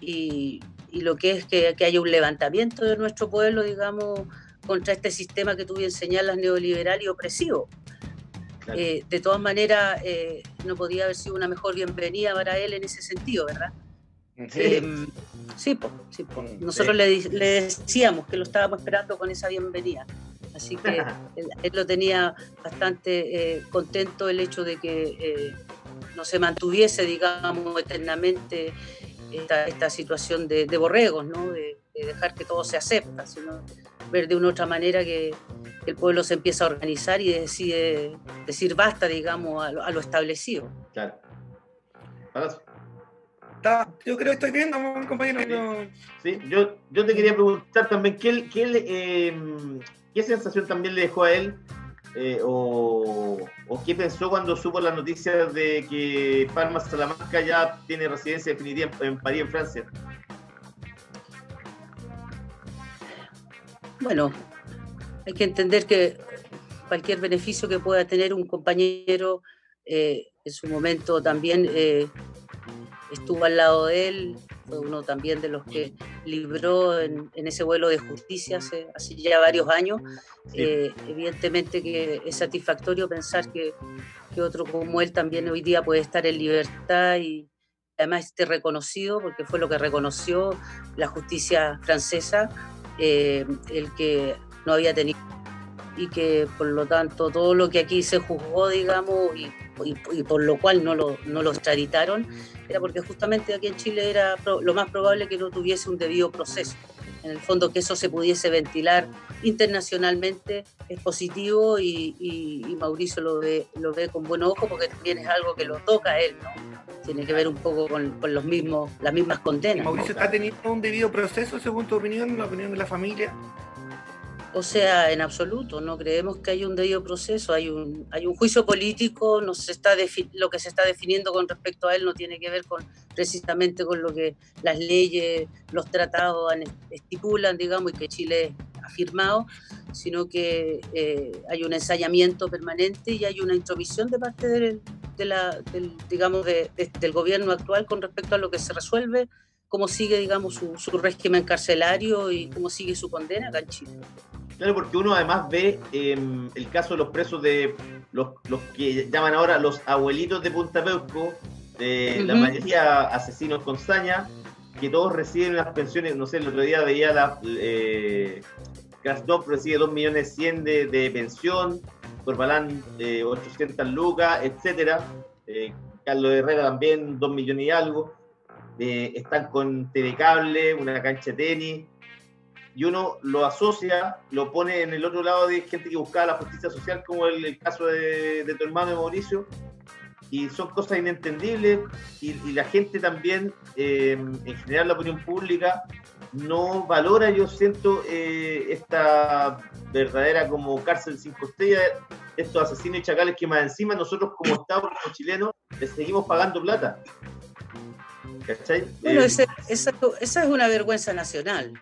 y, lo que es que, que, haya un levantamiento de nuestro pueblo, digamos, contra este sistema que tú bien señalas, neoliberal y opresivo. Eh, de todas maneras, eh, no podía haber sido una mejor bienvenida para él en ese sentido, ¿verdad? Sí, eh, sí, sí nosotros le, le, decíamos que lo estábamos esperando con esa bienvenida. Así que él, lo tenía bastante contento el hecho de que no se mantuviese, digamos, eternamente esta, esta situación de, de borregos, ¿no? De, dejar que todo se acepta, sino ver de una otra manera que, el pueblo se empieza a organizar y decide decir basta, digamos, a lo, establecido. Claro. yo creo que estoy viendo, compañero. Sí, yo, yo te quería preguntar también, ¿qué, qué, eh, ¿qué sensación también le dejó a él eh, o, qué pensó cuando supo las noticias de que Palma Salamanca ya tiene residencia definitiva en, París, en Francia? Bueno, hay que entender que cualquier beneficio que pueda tener un compañero eh, en su momento también eh, estuvo al lado de él, fue uno también de los que libró en, ese vuelo de justicia hace, ya varios años. Eh, evidentemente que es satisfactorio pensar que, que, otro como él también hoy día puede estar en libertad y además esté reconocido, porque fue lo que reconoció la justicia francesa, eh, el que no había tenido y que por lo tanto todo lo que aquí se juzgó, digamos, y, por lo cual no lo, no lo extraditaron, era porque justamente aquí en Chile era lo más probable que no tuviese un debido proceso. En el fondo que eso se pudiese ventilar internacionalmente es positivo y, Mauricio lo ve, lo ve con buen ojo porque también es algo que lo toca a él, ¿no? Tiene que ver un poco con, los mismos, las mismas condenas. ¿Mauricio está teniendo un debido proceso según tu opinión, la opinión de la familia? O sea, en absoluto, no creemos que haya un debido proceso, hay un, hay un juicio político, no está lo que se está definiendo con respecto a él no tiene que ver con precisamente con lo que las leyes, los tratados estipulan, digamos, y que Chile ha firmado, sino que eh, hay un ensayamiento permanente y hay una introvisión de parte del, de la, del, digamos, del gobierno actual con respecto a lo que se resuelve, cómo sigue, digamos, su, su régimen carcelario y cómo sigue su condena acá en Chile. Claro, porque uno además ve em, el caso de los presos de los, los, que llaman ahora los abuelitos de Punta Peuco, de la mayoría asesinos con saña, que todos reciben unas pensiones, no sé, el otro día veía la... Eh, recibe 2 millones 100 de, de pensión, Corbalán eh, 800 lucas, etcétera. Eh, Carlos Herrera también 2 millones y algo. Eh, están con telecable, una cancha de tenis, y uno lo asocia, lo pone en el otro lado de gente que buscaba la justicia social, como el, caso de, tu hermano de Mauricio, y son cosas inentendibles, y, la gente también, em, en general la opinión pública, no valora, yo siento, eh, esta verdadera como cárcel cinco estrellas, estos asesinos y chacales que más encima nosotros como Estado, como chilenos, les seguimos pagando plata. ¿Cachai? Bueno, eh, esa es una vergüenza nacional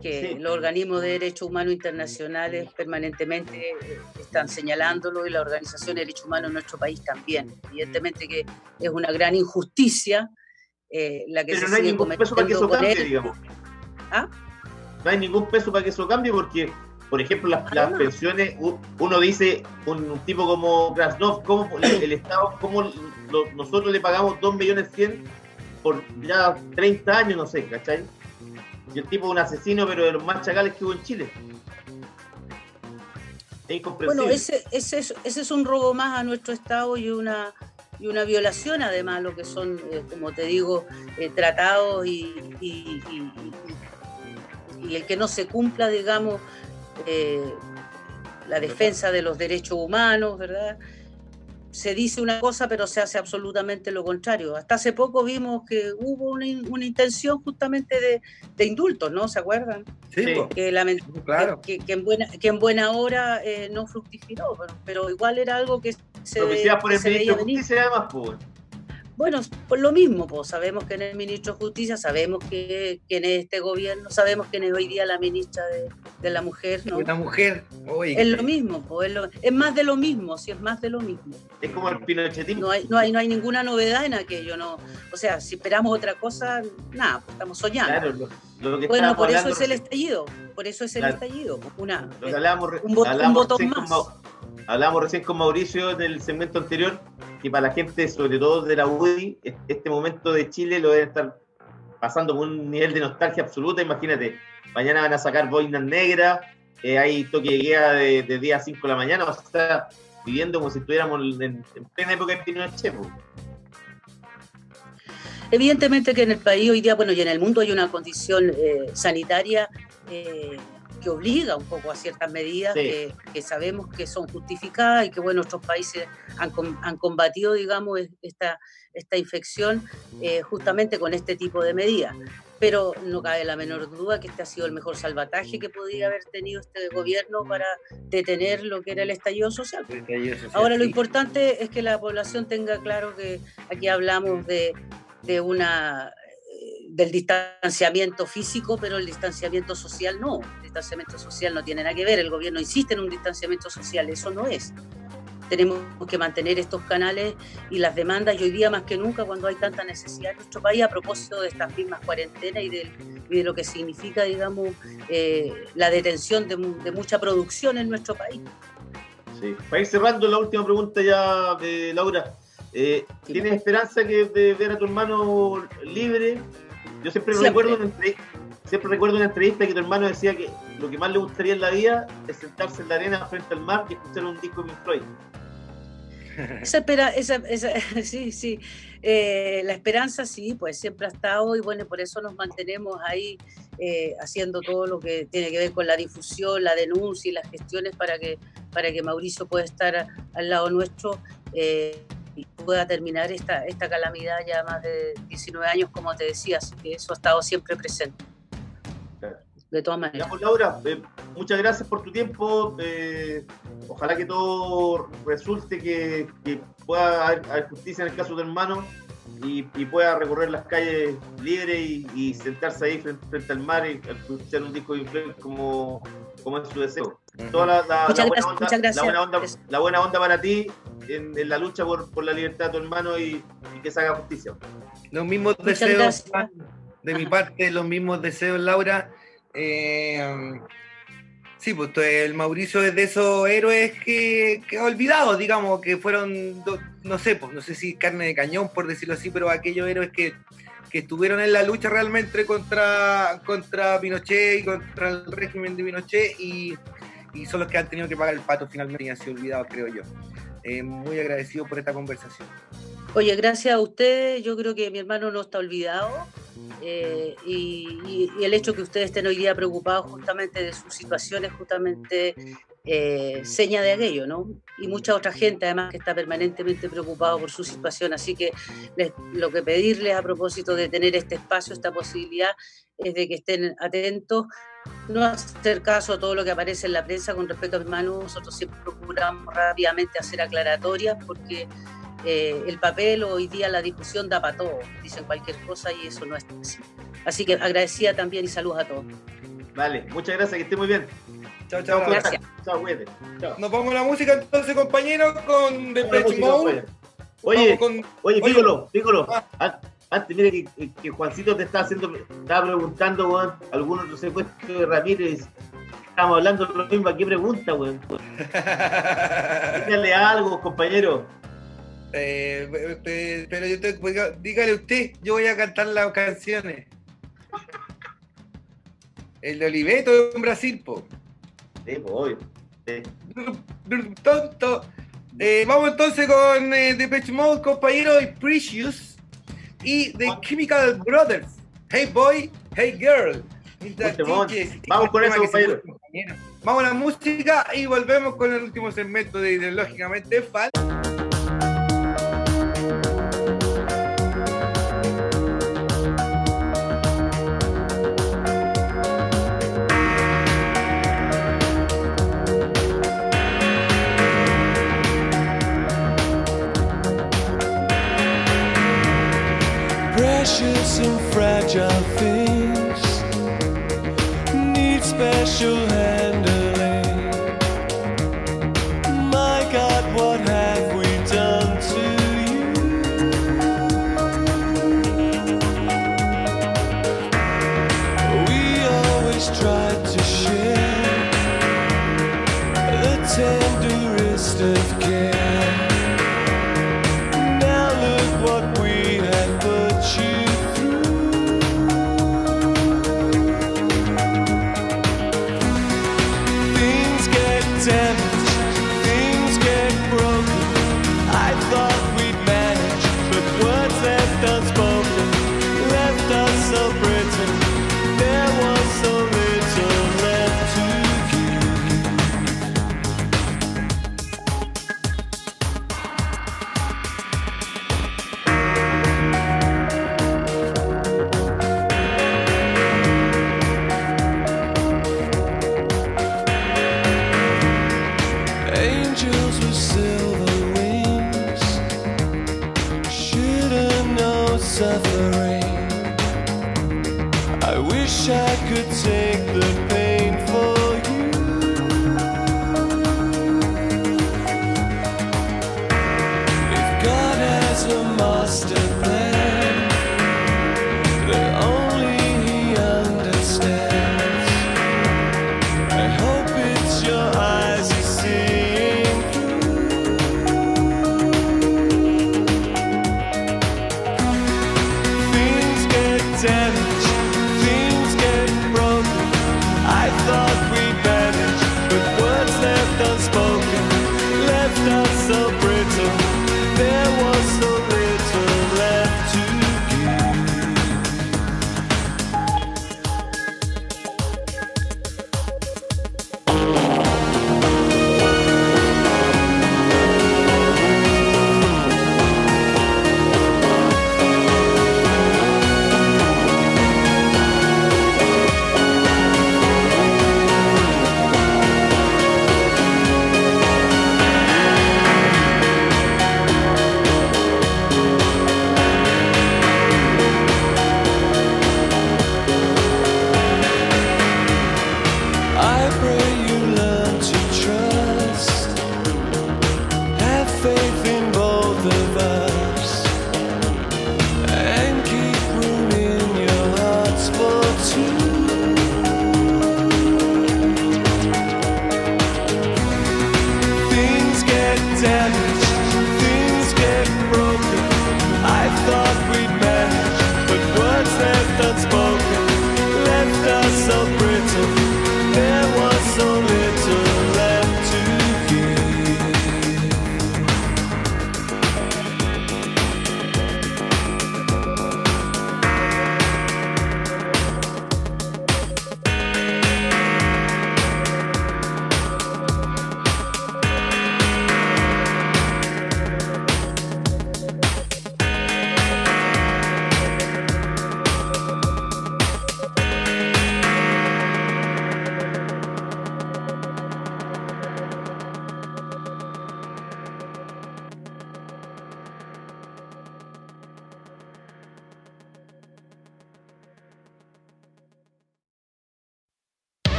que los organismos de derechos humanos internacionales permanentemente eh, están señalándolo y la Organización de Derechos Humanos en nuestro país también. Evidentemente que es una gran injusticia eh, la que Pero no hay ningún peso para que eso cambie, digamos. ¿Ah? No hay ningún peso para que eso cambie porque, por ejemplo, las, las pensiones, uno dice, un, tipo como Krasnov, ¿cómo el, Estado, cómo nosotros le pagamos 2 millones 100 por ya 30 años, no sé, ¿cachai? Y el tipo es un asesino, pero de los más chacales que hubo en Chile. Es Bueno, ese, ese, es, ese es un robo más a nuestro Estado y una y una violación además lo que son, eh, como te digo, eh, tratados y, y, el que no se cumpla, digamos, eh, la defensa de los derechos humanos, ¿verdad? Se dice una cosa pero se hace absolutamente lo contrario. Hasta hace poco vimos que hubo una, intención justamente de, de, indultos, ¿no? ¿Se acuerdan? Sí, que, claro. que, en, buena, que en buena hora eh, no fructificó, pero, igual era algo que se, por el veía venir. Además, pues. Bueno, por lo mismo, pues sabemos que en el ministro de Justicia, sabemos que, en este gobierno, sabemos quién es hoy día la ministra de, la Mujer, ¿no? La mujer, hoy. Es lo mismo, pues, es, más de lo mismo, si es más de lo mismo. Es como el pinochetismo. No hay, no hay, no hay ninguna novedad en aquello, ¿no? O sea, si esperamos otra cosa, nada, pues, estamos soñando. Claro, bueno, por eso es el estallido, por eso es el estallido, una, un, botón más. Hablábamos recién con Mauricio en el segmento anterior que para la gente, sobre todo de la UDI, este momento de Chile lo deben estar pasando con un nivel de nostalgia absoluta. Imagínate, mañana van a sacar boinas negras, eh, hay toque de guía de, día 5 de la mañana, o sea, viviendo como si estuviéramos en, plena época de Pinochet. Evidentemente que en el país hoy día, bueno, y en el mundo hay una condición eh, sanitaria eh, que obliga un poco a ciertas medidas que, sabemos que son justificadas y que bueno, otros países han, han combatido, digamos, esta, esta infección eh, justamente con este tipo de medidas. Pero no cabe la menor duda que este ha sido el mejor salvataje que podría haber tenido este gobierno para detener lo que era el estallido social. Ahora, lo importante es que la población tenga claro que aquí hablamos de, de una del distanciamiento físico, pero el distanciamiento social no. El distanciamiento social no tiene nada que ver. El gobierno insiste en un distanciamiento social, eso no es. Tenemos que mantener estos canales y las demandas, y hoy día más que nunca, cuando hay tanta necesidad en nuestro país, a propósito de estas mismas cuarentenas y de, de lo que significa, digamos, eh, la detención de, de, mucha producción en nuestro país. Sí. Para ir cerrando, la última pregunta ya, de Laura. Eh, ¿Tienes esperanza que de ver a tu hermano libre yo siempre, Recuerdo una siempre recuerdo una entrevista que tu hermano decía que lo que más le gustaría en la vida es sentarse en la arena frente al mar y escuchar un disco de Pink Floyd. Esa espera, esa, esa, sí, sí. Eh, la esperanza sí, pues siempre ha estado y bueno, por eso nos mantenemos ahí eh, haciendo todo lo que tiene que ver con la difusión, la denuncia y las gestiones para que, para que Mauricio pueda estar al lado nuestro. Eh, pueda terminar esta, esta calamidad ya más de 19 años, como te decías, que eso ha estado siempre presente. De todas maneras. Pues, Laura, eh, muchas gracias por tu tiempo. Eh, ojalá que todo resulte que, pueda haber, justicia en el caso de tu hermano y, pueda recorrer las calles libre y, sentarse ahí frente, al mar y escuchar un disco de influencia como, como es su deseo. Toda la, buena onda, la, buena onda, para ti en, la lucha por, la libertad de tu hermano y, que se haga justicia. Los mismos deseos, de mi parte, los mismos deseos, Laura. Eh, sí, pues el Mauricio es de esos héroes que, que ha olvidado, digamos, que fueron, no sé, pues no sé si carne de cañón, por decirlo así, pero aquellos héroes que, estuvieron en la lucha realmente contra, contra Pinochet y contra el régimen de Pinochet y, y son los que han tenido que pagar el pato finalmente y han sido olvidados, creo yo. Eh, muy agradecido por esta conversación. Oye, gracias a usted, yo creo que mi hermano no está olvidado eh, y, el hecho que ustedes estén hoy día preocupados justamente de sus situaciones, justamente eh, seña de aquello, ¿no? Y mucha otra gente además que está permanentemente preocupada por su situación, así que lo que pedirles a propósito de tener este espacio, esta posibilidad, es de que estén atentos no hacer caso a todo lo que aparece en la prensa con respecto a hermano. Nosotros siempre procuramos rápidamente hacer aclaratorias porque eh, el papel hoy día la discusión da para todo. Dicen cualquier cosa y eso no es así. Así que agradecida también y saludos a todos. Vale, muchas gracias, que esté muy bien. Chao, chao. Gracias. Chao, cuídate. Nos pongo la música entonces, compañeros, con The Mode. Oye, con... oye, Pícolo, Pícolo. Ah. Antes, mire que, que, Juancito te está haciendo, estaba preguntando, weón, algún otro secuestro de Ramírez. Estamos hablando de lo mismo, ¿qué pregunta, weón? Dígale algo, compañero. Eh, pero yo te, dígale usted, yo voy a cantar las canciones. El de Oliveto en Brasil, po. Sí, eh, vamos entonces con eh, Depeche Mode, compañero, y Precious. Y The ah. Chemical Brothers. Hey boy, hey girl. Vamos con eso, compañero. Vamos a la música y volvemos con el último segmento de Ideológicamente Falso. precious and fragile things need special help.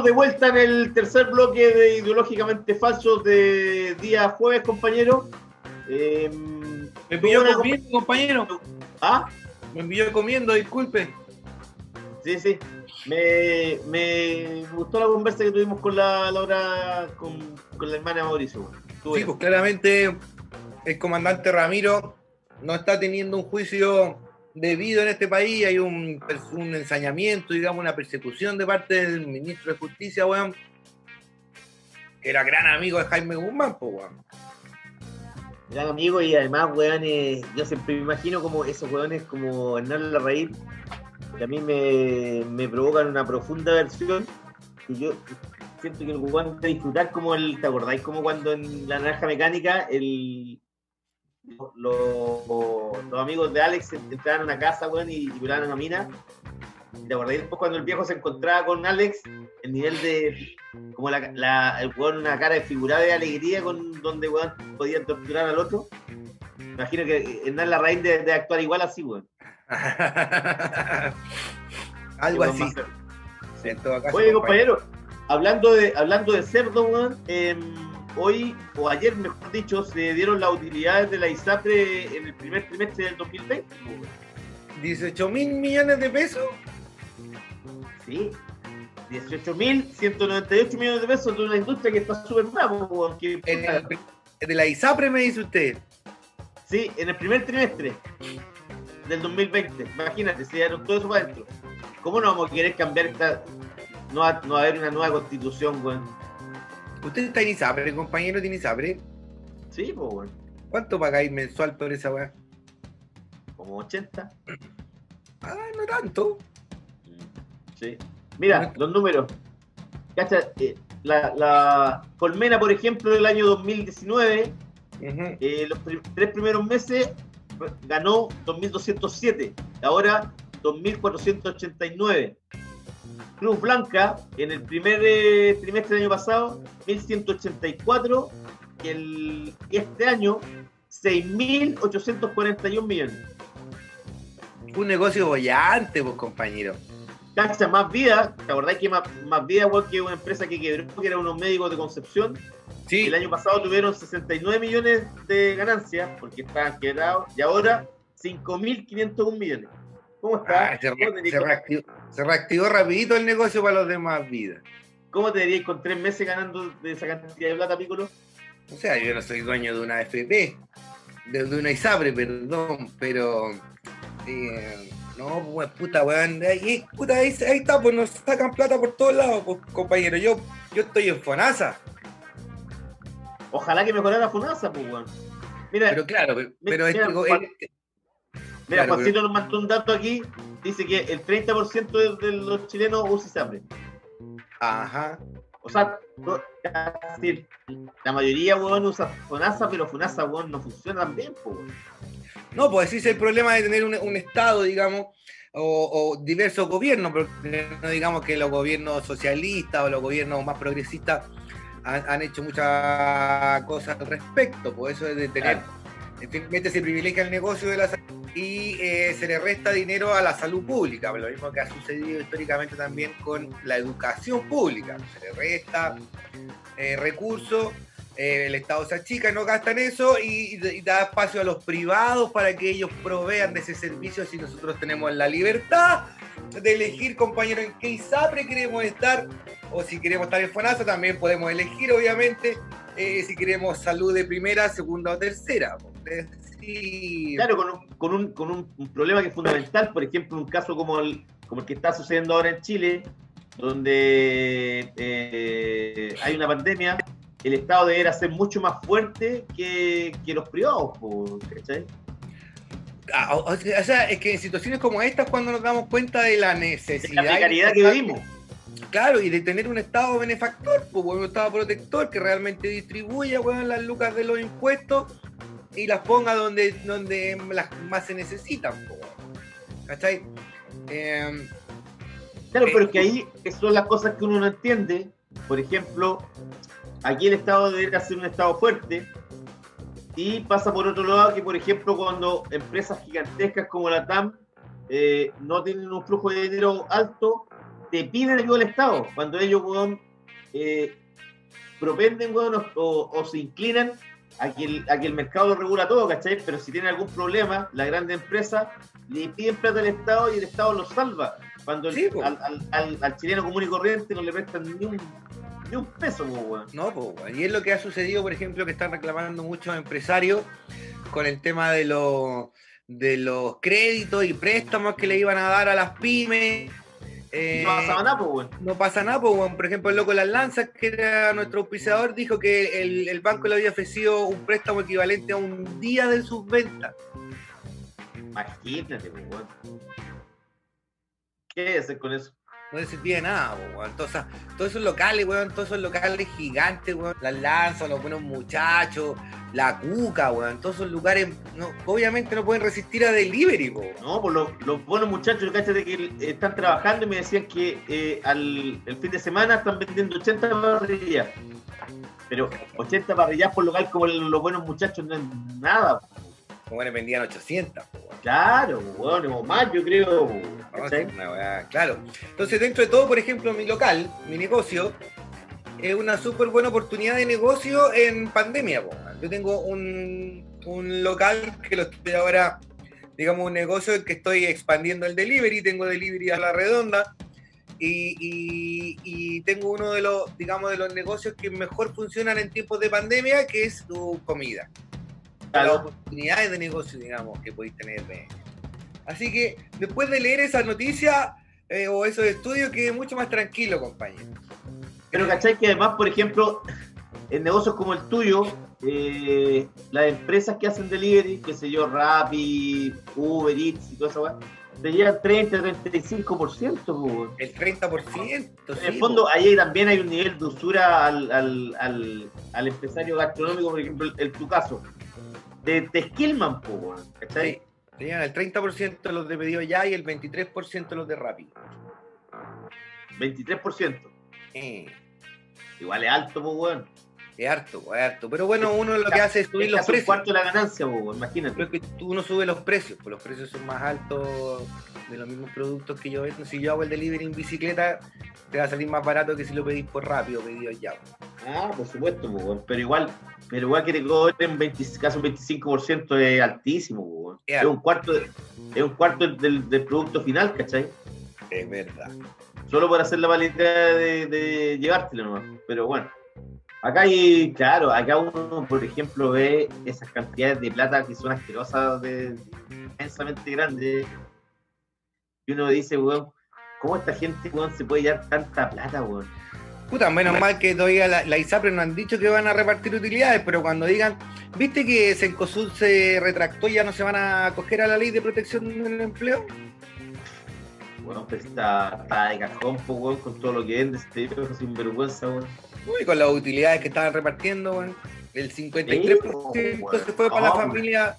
Estamos de vuelta en el tercer bloque de Ideológicamente Falsos de día jueves, compañero. Eh, Me pilló una- comiendo, compañero. ¿Ah? Me pilló comiendo, disculpe. Sí, sí. Me, me gustó la conversa que tuvimos con la Laura, con, con la hermana Mauricio. Sí, bien. pues claramente el comandante Ramiro no está teniendo un juicio debido en este país. Hay un, pers- un ensañamiento, digamos, una persecución de parte del ministro de Justicia, weón. Que era gran amigo de Jaime Guzmán, pues, weón. Gran amigo y además, weones, yo siempre me imagino como esos weones como Hernán Larraín, que a mí me, me provocan una profunda aversión. Y yo siento que el weón debe disfrutar como el, ¿te acordáis? Como cuando en la naranja mecánica el, los, los- los amigos de Alex entraban a una casa, weón, y, y una mina. ¿Y ¿Te acordáis después cuando el viejo se encontraba con Alex? El nivel de, como la, la- el weón una cara desfigurada de alegría con donde weón podían torturar al otro. Imagino que Hernán Larraín debe, debe actuar igual así, weón. Algo así. weón más- En todo caso, Oye, compañero, hablando de, hablando de cerdo, weón, em, hoy, o ayer, mejor dicho, se dieron las utilidades de la ISAPRE en el primer trimestre del 2020. weón. 18 mil millones de pesos. Sí. 18.198 millones de pesos de una industria que está súper bravo, que- En el- de la ISAPRE, me dice usted. Sí, en el primer trimestre del 2020. Imagínate, se dieron todo eso para adentro. ¿Cómo no vamos a querer cambiar esta... No va, no va a haber una nueva constitución, weón? Usted está en ISAPRE, compañero, tiene ISAPRE. Sí, pues, weón. ¿Cuánto pagáis mensual por esa weá? Como 80. Ah, no tanto. Sí. Mira, los números. Cacha, eh, la, la Colmena, por ejemplo, del año 2019, Ujú. eh, los tres primeros meses ganó 2.207. Ahora 2.489. Cruz Blanca, en el primer eh, trimestre del año pasado, 1.184. Y el, este año, 6.841 millones. Un negocio bollante, pues, compañero. Cacha, más vida, ¿te acordás que más, más vida, igual que una empresa que quebró, que eran unos médicos de Concepción? Sí, El año pasado tuvieron 69 millones de ganancias porque estaban quebrados y ahora 5.501 millones. ¿Cómo está? Ah, se, ¿Cómo, re- te se dirías- reactivó, se reactivó rapidito el negocio para los demás vidas. cómo te dirías con tres meses ganando de esa cantidad de plata, Piccolo? O sea, yo no soy dueño de una FP, de, de una ISAPRE, perdón, pero... eh, no, pues puta, weón. Ahí, puta, ahí, ahí está, pues nos sacan plata por todos lados, pues, compañero. Yo, yo estoy en FONASA. Ojalá que mejorara FUNASA, pues, weón. Mira, Pero claro, pero, Mira, pero mira, este- mira claro, Juancito nos mandó un dato aquí. Dice que el 30% de, de los chilenos usa ISAPRE. Ajá. O sea, no- la mayoría, weón, usa FUNASA, pero FUNASA, weón, no funciona tan bien, pues, weón. No, pues ese es el problema de tener un, un Estado, digamos, o, o diversos gobiernos, pero no digamos que los gobiernos socialistas o los gobiernos más progresistas han, han hecho muchas cosas al respecto. Por eso es de tener, efectivamente se privilegia el negocio de la salud y eh, se le resta dinero a la salud pública, lo mismo que ha sucedido históricamente también con la educación pública. Se le resta eh, recursos eh, el Estado se achica, no gasta en eso y, y da espacio a los privados para que ellos provean de ese servicio si nosotros tenemos la libertad de elegir, compañero, en qué ISAPRE queremos estar o si queremos estar en FONASA también podemos elegir, obviamente, eh, si queremos salud de primera, segunda o tercera. Decir, Claro, con, un, con, un, con un, un problema que es fundamental, por ejemplo, un caso como el, como el que está sucediendo ahora en Chile, donde eh, hay una pandemia, el Estado debería ser mucho más fuerte que, que los privados, ¿cachai? ah, o, o sea, es que en situaciones como estas cuando nos damos cuenta de la De necesidad la y precariedad que vivimos. Claro, y de tener un Estado benefactor, pues, un Estado protector que realmente distribuya weón, las lucas de los impuestos y las ponga donde, donde las más se necesitan. pues. ¿Cachai? Eh, Claro, pero es que ahí son las cosas que uno no entiende. Por ejemplo, aquí el Estado debería ser un Estado fuerte Y pasa por otro lado que, por ejemplo, cuando empresas gigantescas como la TAM eh, no tienen un flujo de dinero alto, te piden ayuda al Estado. Cuando ellos, weón, eh, propenden, weón, o, o- o se inclinan a que, el, a que el mercado lo regula todo, ¿cachai? Pero si tienen algún problema, la grande empresa le piden plata al Estado y el Estado los salva. Cuando el- Sí, po. al, al- al- al chileno común y corriente no le prestan ni un, ni un peso, weón. No, pues, y es lo que ha sucedido, por ejemplo, que están reclamando muchos empresarios con el tema de los de los créditos y préstamos que le iban a dar a las pymes. Eh, No pasaba nada, po, weón. no pasa nada, pues, weón. por ejemplo, el loco Las Lanzas, que era nuestro auspiciador, dijo que el, el banco le había ofrecido un préstamo equivalente a un día de sus ventas. Imagínate, po, weón. ¿Qué hacer con eso? No servía de nada, weón. Entonces, todos esos locales, weón, todos esos locales gigantes, weón. Las lanzas, los buenos muchachos, la cuca, weón. Todos esos lugares, no, obviamente no pueden resistir a delivery, po. No, pues los, los buenos muchachos, cállate que están trabajando y me decían que eh, al, el fin de semana están vendiendo 80 parrillas. Pero 80 parrillas por local como los buenos muchachos no es nada. Como les vendían 800, po, weón. Claro, bueno, o más yo creo. No, weá, claro. Entonces, dentro de todo, por ejemplo, mi local, mi negocio, es una súper buena oportunidad de negocio en pandemia. po. Yo tengo un, un local que lo estoy ahora, digamos, un negocio en que estoy expandiendo el delivery, tengo delivery a la redonda. Y, y- y tengo uno de los, digamos, de los negocios que mejor funcionan en tiempos de pandemia, que es tu comida las oportunidades de negocio, digamos, que podéis tener. de- Así que después de leer esa noticia eh, o esos estudios, quedé mucho más tranquilo, compañero. Pero cachai que además, por ejemplo, en negocios como el tuyo, eh, las empresas que hacen delivery, qué sé yo, Rappi, Uber Eats y toda esa weá, te llevan 30, 35%, po, weón. El 30%. En sí, el fondo, ahí también hay un nivel de usura al, al, al, al empresario gastronómico, por ejemplo, en tu caso. Te, te esquilman, po, ¿cachai? Sí, te llevan el 30% los de pedido ya y el 23% los de Rappi. 23%. Eh, Igual es alto, po, weón. es harto, es harto. Pero bueno, uno lo que hace es subir Es los precios. cuarto de la ganancia, po, weón, imagínate. Creo que tú- uno sube los precios, pues los precios son más altos de los mismos productos que yo vendo. Si yo hago el delivery en bicicleta, te va a salir más barato que si lo pedís por rápido, pedido ya. Ah, por supuesto, po, weón. pero igual, pero igual que te cobren 20, casi un 25% es altísimo, weón. Es es un cuarto, es un cuarto del, del producto final, ¿cachai? Es verdad. Solo por hacer la mala idea de, de llevártelo nomás. Pero bueno, acá hay, claro, acá uno, por ejemplo, ve esas cantidades de plata que son asquerosas, de, inmensamente grandes. Y uno dice, weón, ¿cómo esta gente, weón, se puede llevar tanta plata, weón? Puta, menos mal que todavía la, la ISAPRE no han dicho que van a repartir utilidades, pero cuando digan, ¿viste que Cencosud se retractó y ya no se van a acoger a la ley de protección del empleo? Bueno, pues está, está de cajón, con todo lo que vende, este viejo sin vergüenza, weón. Uy, con las utilidades que estaban repartiendo, weón. El 53% Sí, weón. se fue para la familia.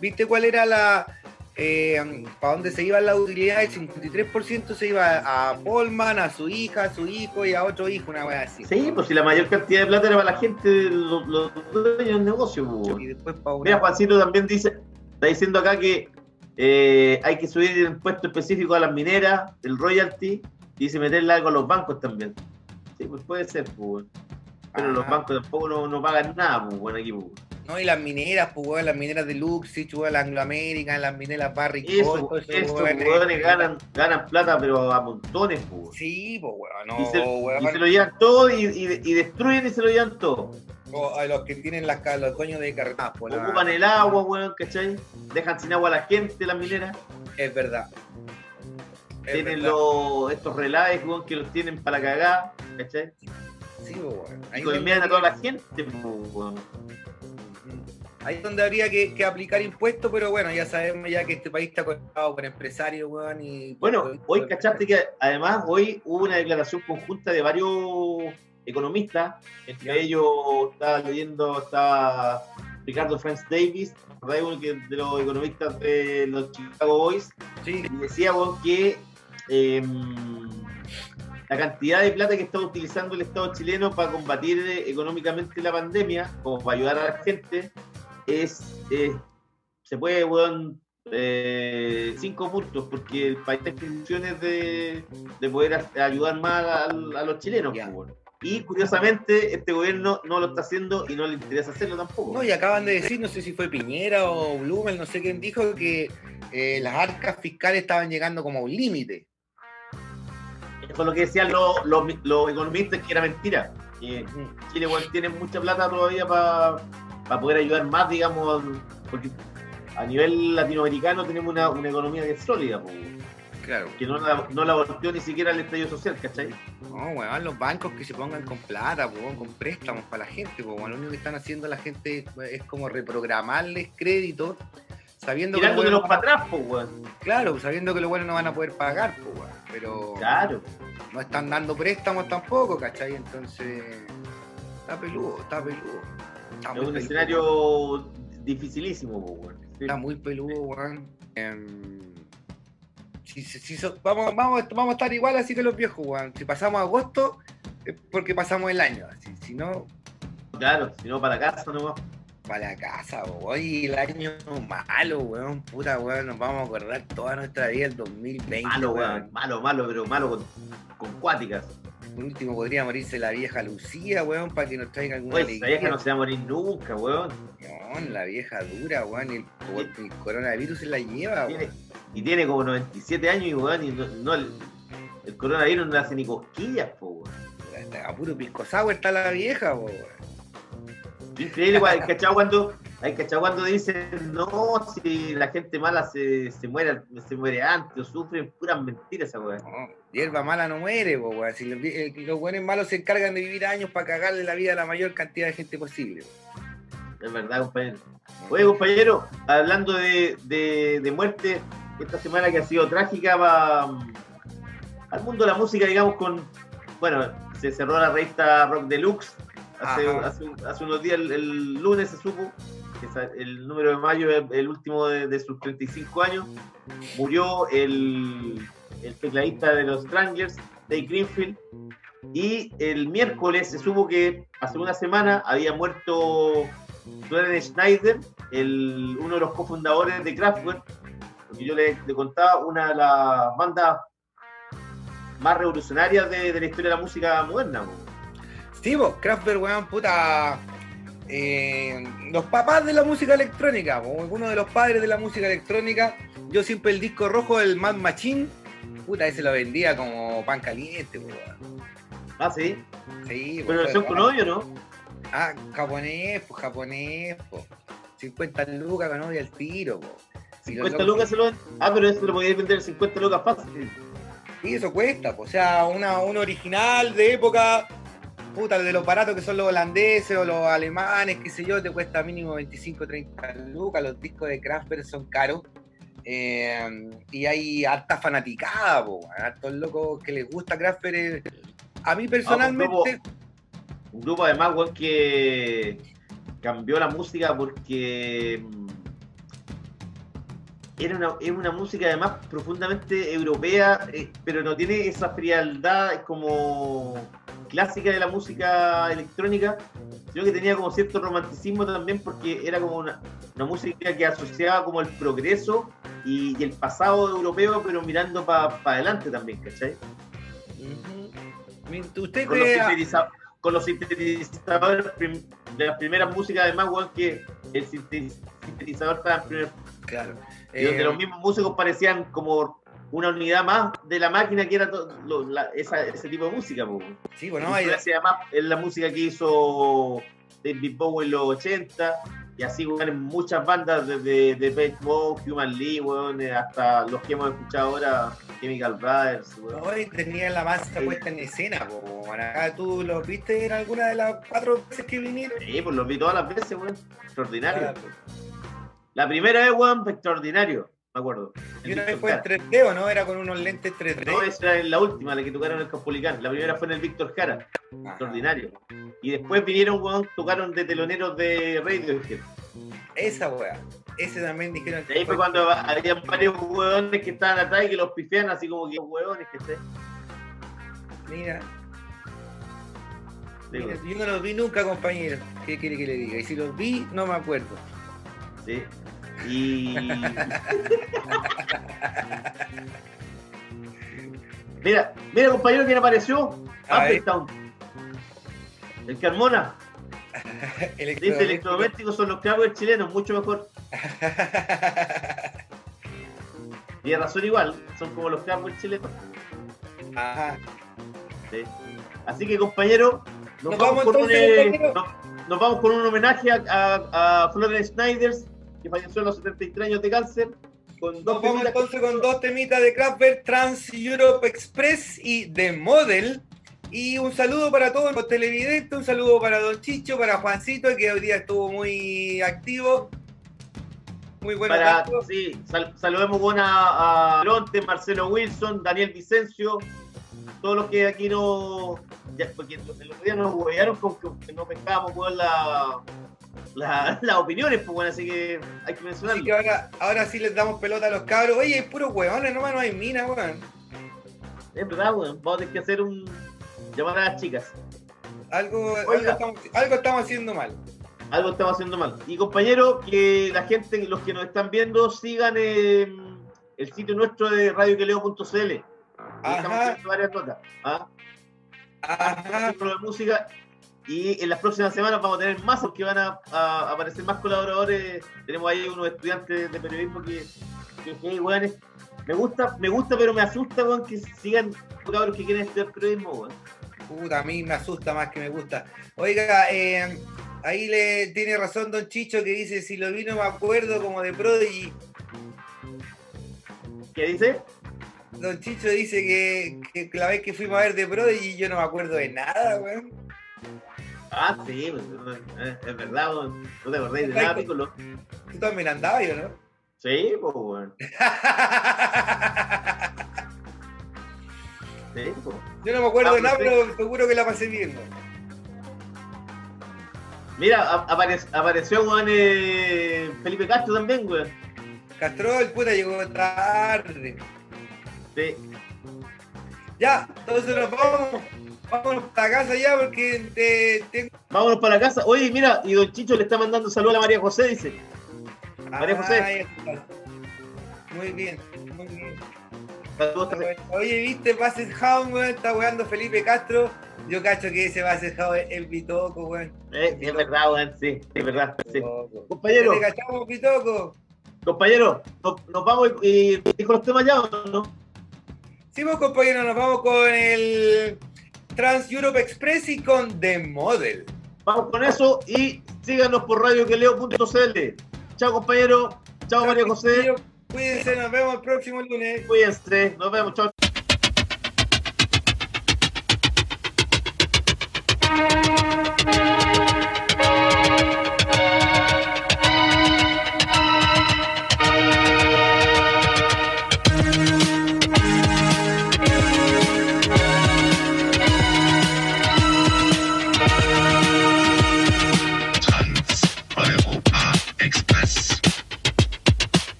¿Viste cuál era la. eh, para dónde se iban las utilidades? El 53% se iba a Polman, a su hija, a su hijo y a otro hijo, una wea así. Sí, pues si la mayor cantidad de plata era para la gente, los, los dueños del negocio, weón. Y después para Mira, Juancito también dice, está diciendo acá que eh, hay que subir el impuesto específico a las mineras, el royalty, y dice meterle algo a los bancos también. Sí, pues puede ser, pues. Pero los Ajá. bancos tampoco no, no pagan nada, pues, bueno, aquí, pues. No, y las mineras, pues, weón, las mineras de Luxich, weón, las Anglo American, las mineras Barrick Eso, eso, weón, eh, ganan, ganan plata, pero a montones, pues. Sí, pues, weón, no, y, se, weón. y se lo llevan todo y, y- y destruyen y se lo llevan todo. O a los que tienen las los dueños de carretas, la- Ocupan el agua, weón, ¿cachai? Dejan sin agua a la gente, las mineras. es verdad. Es tienen verdad. los, estos relaves, weón, que los tienen para cagar, ¿cachai? Sí, weón. Y Ahí a toda la gente, weón. Ahí es donde habría que, que aplicar impuestos, pero bueno, ya sabemos ya que este país está controlado por empresarios, weón, y... Bueno, hoy cachaste que además hoy hubo una declaración conjunta de varios economistas, entre ellos estaba leyendo, estaba Ricardo Franz Davis, de los economistas de los Chicago Boys, Sí, y decía weón, que em, la cantidad de plata que está utilizando el Estado chileno para combatir económicamente la pandemia, como para ayudar a la gente, es, se puede, weón, eh, cinco puntos, porque el país está en condiciones de, de poder ayudar más a, a los chilenos. Y curiosamente, este gobierno no lo está haciendo y no le interesa hacerlo tampoco. No, y acaban de decir, no sé si fue Piñera o Blumel, no sé quién dijo, que eh, las arcas fiscales estaban llegando como a un límite. Es lo que decían los, los, los economistas, que era mentira. Que Chile weón, tiene mucha plata todavía para poder ayudar más, digamos, porque a nivel latinoamericano tenemos una, una economía que es sólida, weón, Claro. que no la, no la volteó ni siquiera el estallido social, ¿cachai? No, weón, los bancos que se pongan con plata, weón, con préstamos para la gente, weón. lo único que están haciendo la gente es como reprogramarles créditos, sabiendo que, los para atrás, po, weón. claro, sabiendo que los buenos no van a poder pagar, po, weón, pero Claro. no están dando préstamos tampoco, ¿cachai? Entonces, está peludo, está peludo. Está Es un peludo. escenario dificilísimo, weón. Está muy peludo, weón. Em, si- si- si so- vamos, vamos, vamos a estar igual así que los viejos, weón. Si pasamos agosto, es porque pasamos el año. así. Si no, Claro, si no para casa nomás. para la casa, weón. Y el año malo, weón. Puta, weón. Nos vamos a acordar toda nuestra vida del 2020. Malo, weón. weón. Malo, malo, pero malo con, con cuáticas. Por último, podría morirse la vieja Lucía, weón, para que nos traiga alguna Pues alegría. vieja no se va a morir nunca, weón. La vieja dura, weón. El, el coronavirus se la lleva, Tiene- weón. y tiene como 97 años y, weón, y no, no- el, el coronavirus no le hace ni cosquillas, po, weón. A puro pisco sour está la vieja, weón. Increíble, weón. ¿Hay cachado cuando, hay cachado cuando dicen, no, si la gente mala se, se muere se muere antes o sufren puras mentiras esa. No, hierba mala no muere, po, weón. Si los, eh, los buenos malos se encargan de vivir años para cagarle la vida a la mayor cantidad de gente posible. Es verdad, compañero. Oye, compañero, hablando de, de, de muerte, esta semana que ha sido trágica va mm, al mundo de la música, digamos, con. Bueno, se cerró la revista Rock Deluxe hace, hace, hace unos días, el, el lunes se supo, que el número de mayo es el último de, de sus 35 años. Murió el, el tecladista de los Stranglers, Dave Greenfield. Y el miércoles se supo que hace una semana había muerto Florian Schneider, el, uno de los cofundadores de Kraftwerk, porque yo le, le contaba una de las bandas más revolucionarias de, de la historia de la música moderna. Sí, vos, Kraftwerk, weón, puta. eh, los papás de la música electrónica, uno de los padres de la música electrónica. Yo siempre el disco rojo del Mad Machine, puta, ese lo vendía como pan caliente, weón. Ah, sí. Sí, Pero versión con hoyo, ¿no? Ah, japonés, pues japonés, po. 50 lucas con hoy al tiro, po. Y los 50 locos- lucas se lo Ah, pero eso lo podías vender 50 lucas fácil. Sí, eso cuesta, po. o sea, una, un original de época, puta, de los baratos que son los holandeses o los alemanes, qué sé yo, te cuesta mínimo 25, 30 lucas, los discos de Kraftwerk son caros. eh, y hay harta fanaticada, po, hartos locos que les gusta Kraftwerk. eh. A mí personalmente, Un grupo además, weón, que cambió la música porque mm, era una, es una música además profundamente europea, eh, pero no tiene esa frialdad como clásica de la música electrónica, sino que tenía como cierto romanticismo también porque era como una, una música que asociaba como el progreso y, y el pasado europeo, pero mirando para adelante también, ¿cachai? Usted con los, con sintetizadores prim- de las primeras músicas, además, weón, que el sinte- sintetizador estaba en primer. claro, Y donde eh, los mismos músicos parecían como una unidad más de la máquina que era to- lo- la- esa- ese tipo de música. po. sí, bueno, hay- además es la música que hizo David Bowie en los 80 y así en muchas bandas desde de Mode, Human League, weón, eh, hasta los que hemos escuchado ahora, Chemical Brothers. weón. Hoy tenían la masa puesta en escena, po, acá tú lo viste en alguna de las cuatro veces que vinieron. Sí, pues los vi todas las veces, weón. Extraordinario. Pues. La primera vez, weón, extraordinario, me acuerdo. Y una vez fue en Víctor 3D, ¿o no? Era con unos lentes 3D. Jara. No, esa era la última, la que tocaron en el Caupolicán. La primera fue en el Víctor Jara, Ajá. extraordinario. Y después vinieron, weón, tocaron de teloneros de Radiohead. Esa weá. Ese también dijeron Y ahí fue cuando había varios weones que estaban atrás y que los pifian así como que weones que se. Mira, mira, yo no los vi nunca, compañero. ¿Qué quiere que le diga? Y si los vi, no me acuerdo. ¿sí? Y. mira, mira, compañero, quién apareció. Appletown. El Carmona. Dice electrodomésticos son los Kraber chilenos, mucho mejor. Tiene razón igual, son como los Kraber chilenos. Ajá. Sí. Así que compañero, nos, Nos vamos, vamos con un, eh, nos, nos vamos con un homenaje a, a, a Florence Snyders, que falleció a los 73 años de cáncer. Con dos Nos vamos temitas- entonces con dos temitas de Kraftwerk, Trans Europe Express y The Model. Y un saludo para todos los televidentes, un saludo para Don Chicho, para Juancito, que hoy día estuvo muy activo. Muy bueno. sí, sal- saludemos bueno, a, a Lonte, Marcelo Wilson, Daniel Vicencio, todos los que aquí no. Ya, porque el otro día nos huevearon con que, no pescábamos weón, la, la- las opiniones, pues bueno, así que hay que mencionarlo. Que ahora, ahora sí les damos pelota a los cabros. Oye, hay puros huevones, nomás no hay mina, weón. Es verdad, weón, vamos a tener que hacer un. llamar a las chicas. Algo, algo, estamos, algo estamos haciendo mal. Algo estamos haciendo mal. Y compañero, que la gente, los que nos están viendo, sigan eh, el sitio nuestro de radioqueleo.cl. Estamos haciendo varias notas. ¿ah? Ajá. de música y en las próximas semanas vamos a tener más porque van a, a aparecer más colaboradores. Tenemos ahí unos estudiantes de periodismo que, que, weones, me gusta, me gusta, pero me asusta, weón, que sigan cabros que quieren estudiar periodismo, weón. Puta, a mí me asusta más que me gusta. Oiga, eh, ahí le tiene razón Don Chicho que dice, si lo vi no me acuerdo como de Prodigy. ¿Qué dice? Don Chicho dice que, que la vez que fuimos a ver de Prodigy yo no me acuerdo de nada, weón. Ah, sí, pues, es verdad. No te acordáis de nada, Piccolo. Tú también andabas, yo, ¿no? Sí, pues, weón. Sí, pues. yo no me acuerdo Ah, de nada, pues, pero seguro que la pasé bien. weón. Mira, apare- apareció, weón, eh, Felipe Castro también, weón. Castrol, puta, llegó tarde. Sí. Ya, entonces nos vamos. Vámonos para casa ya porque te, tengo... Vámonos para la casa. Oye, mira, y Don Chicho le está mandando saludos a la María José, dice. María José. Ah, está. Muy bien, muy bien. Oye, ¿viste Bassenhound, weón? Está weando Felipe Castro. Yo cacho que ese Bassenhound es el Pitoco, weón. Eh, es verdad, weón, sí, es verdad. Sí. Compañero, ¿Te cachamos, Pitoco? compañero, nos, nos vamos y, y dijo los temas ya, ¿o no? Sí, pues, compañero, nos vamos con el Trans Europe Express y con The Model. Vamos con eso y síganos por radioqueleo.cl. Chao, compañero. Chao, María José. Cuídense, nos vemos el próximo lunes. Cuídense. Nos vemos. Chao.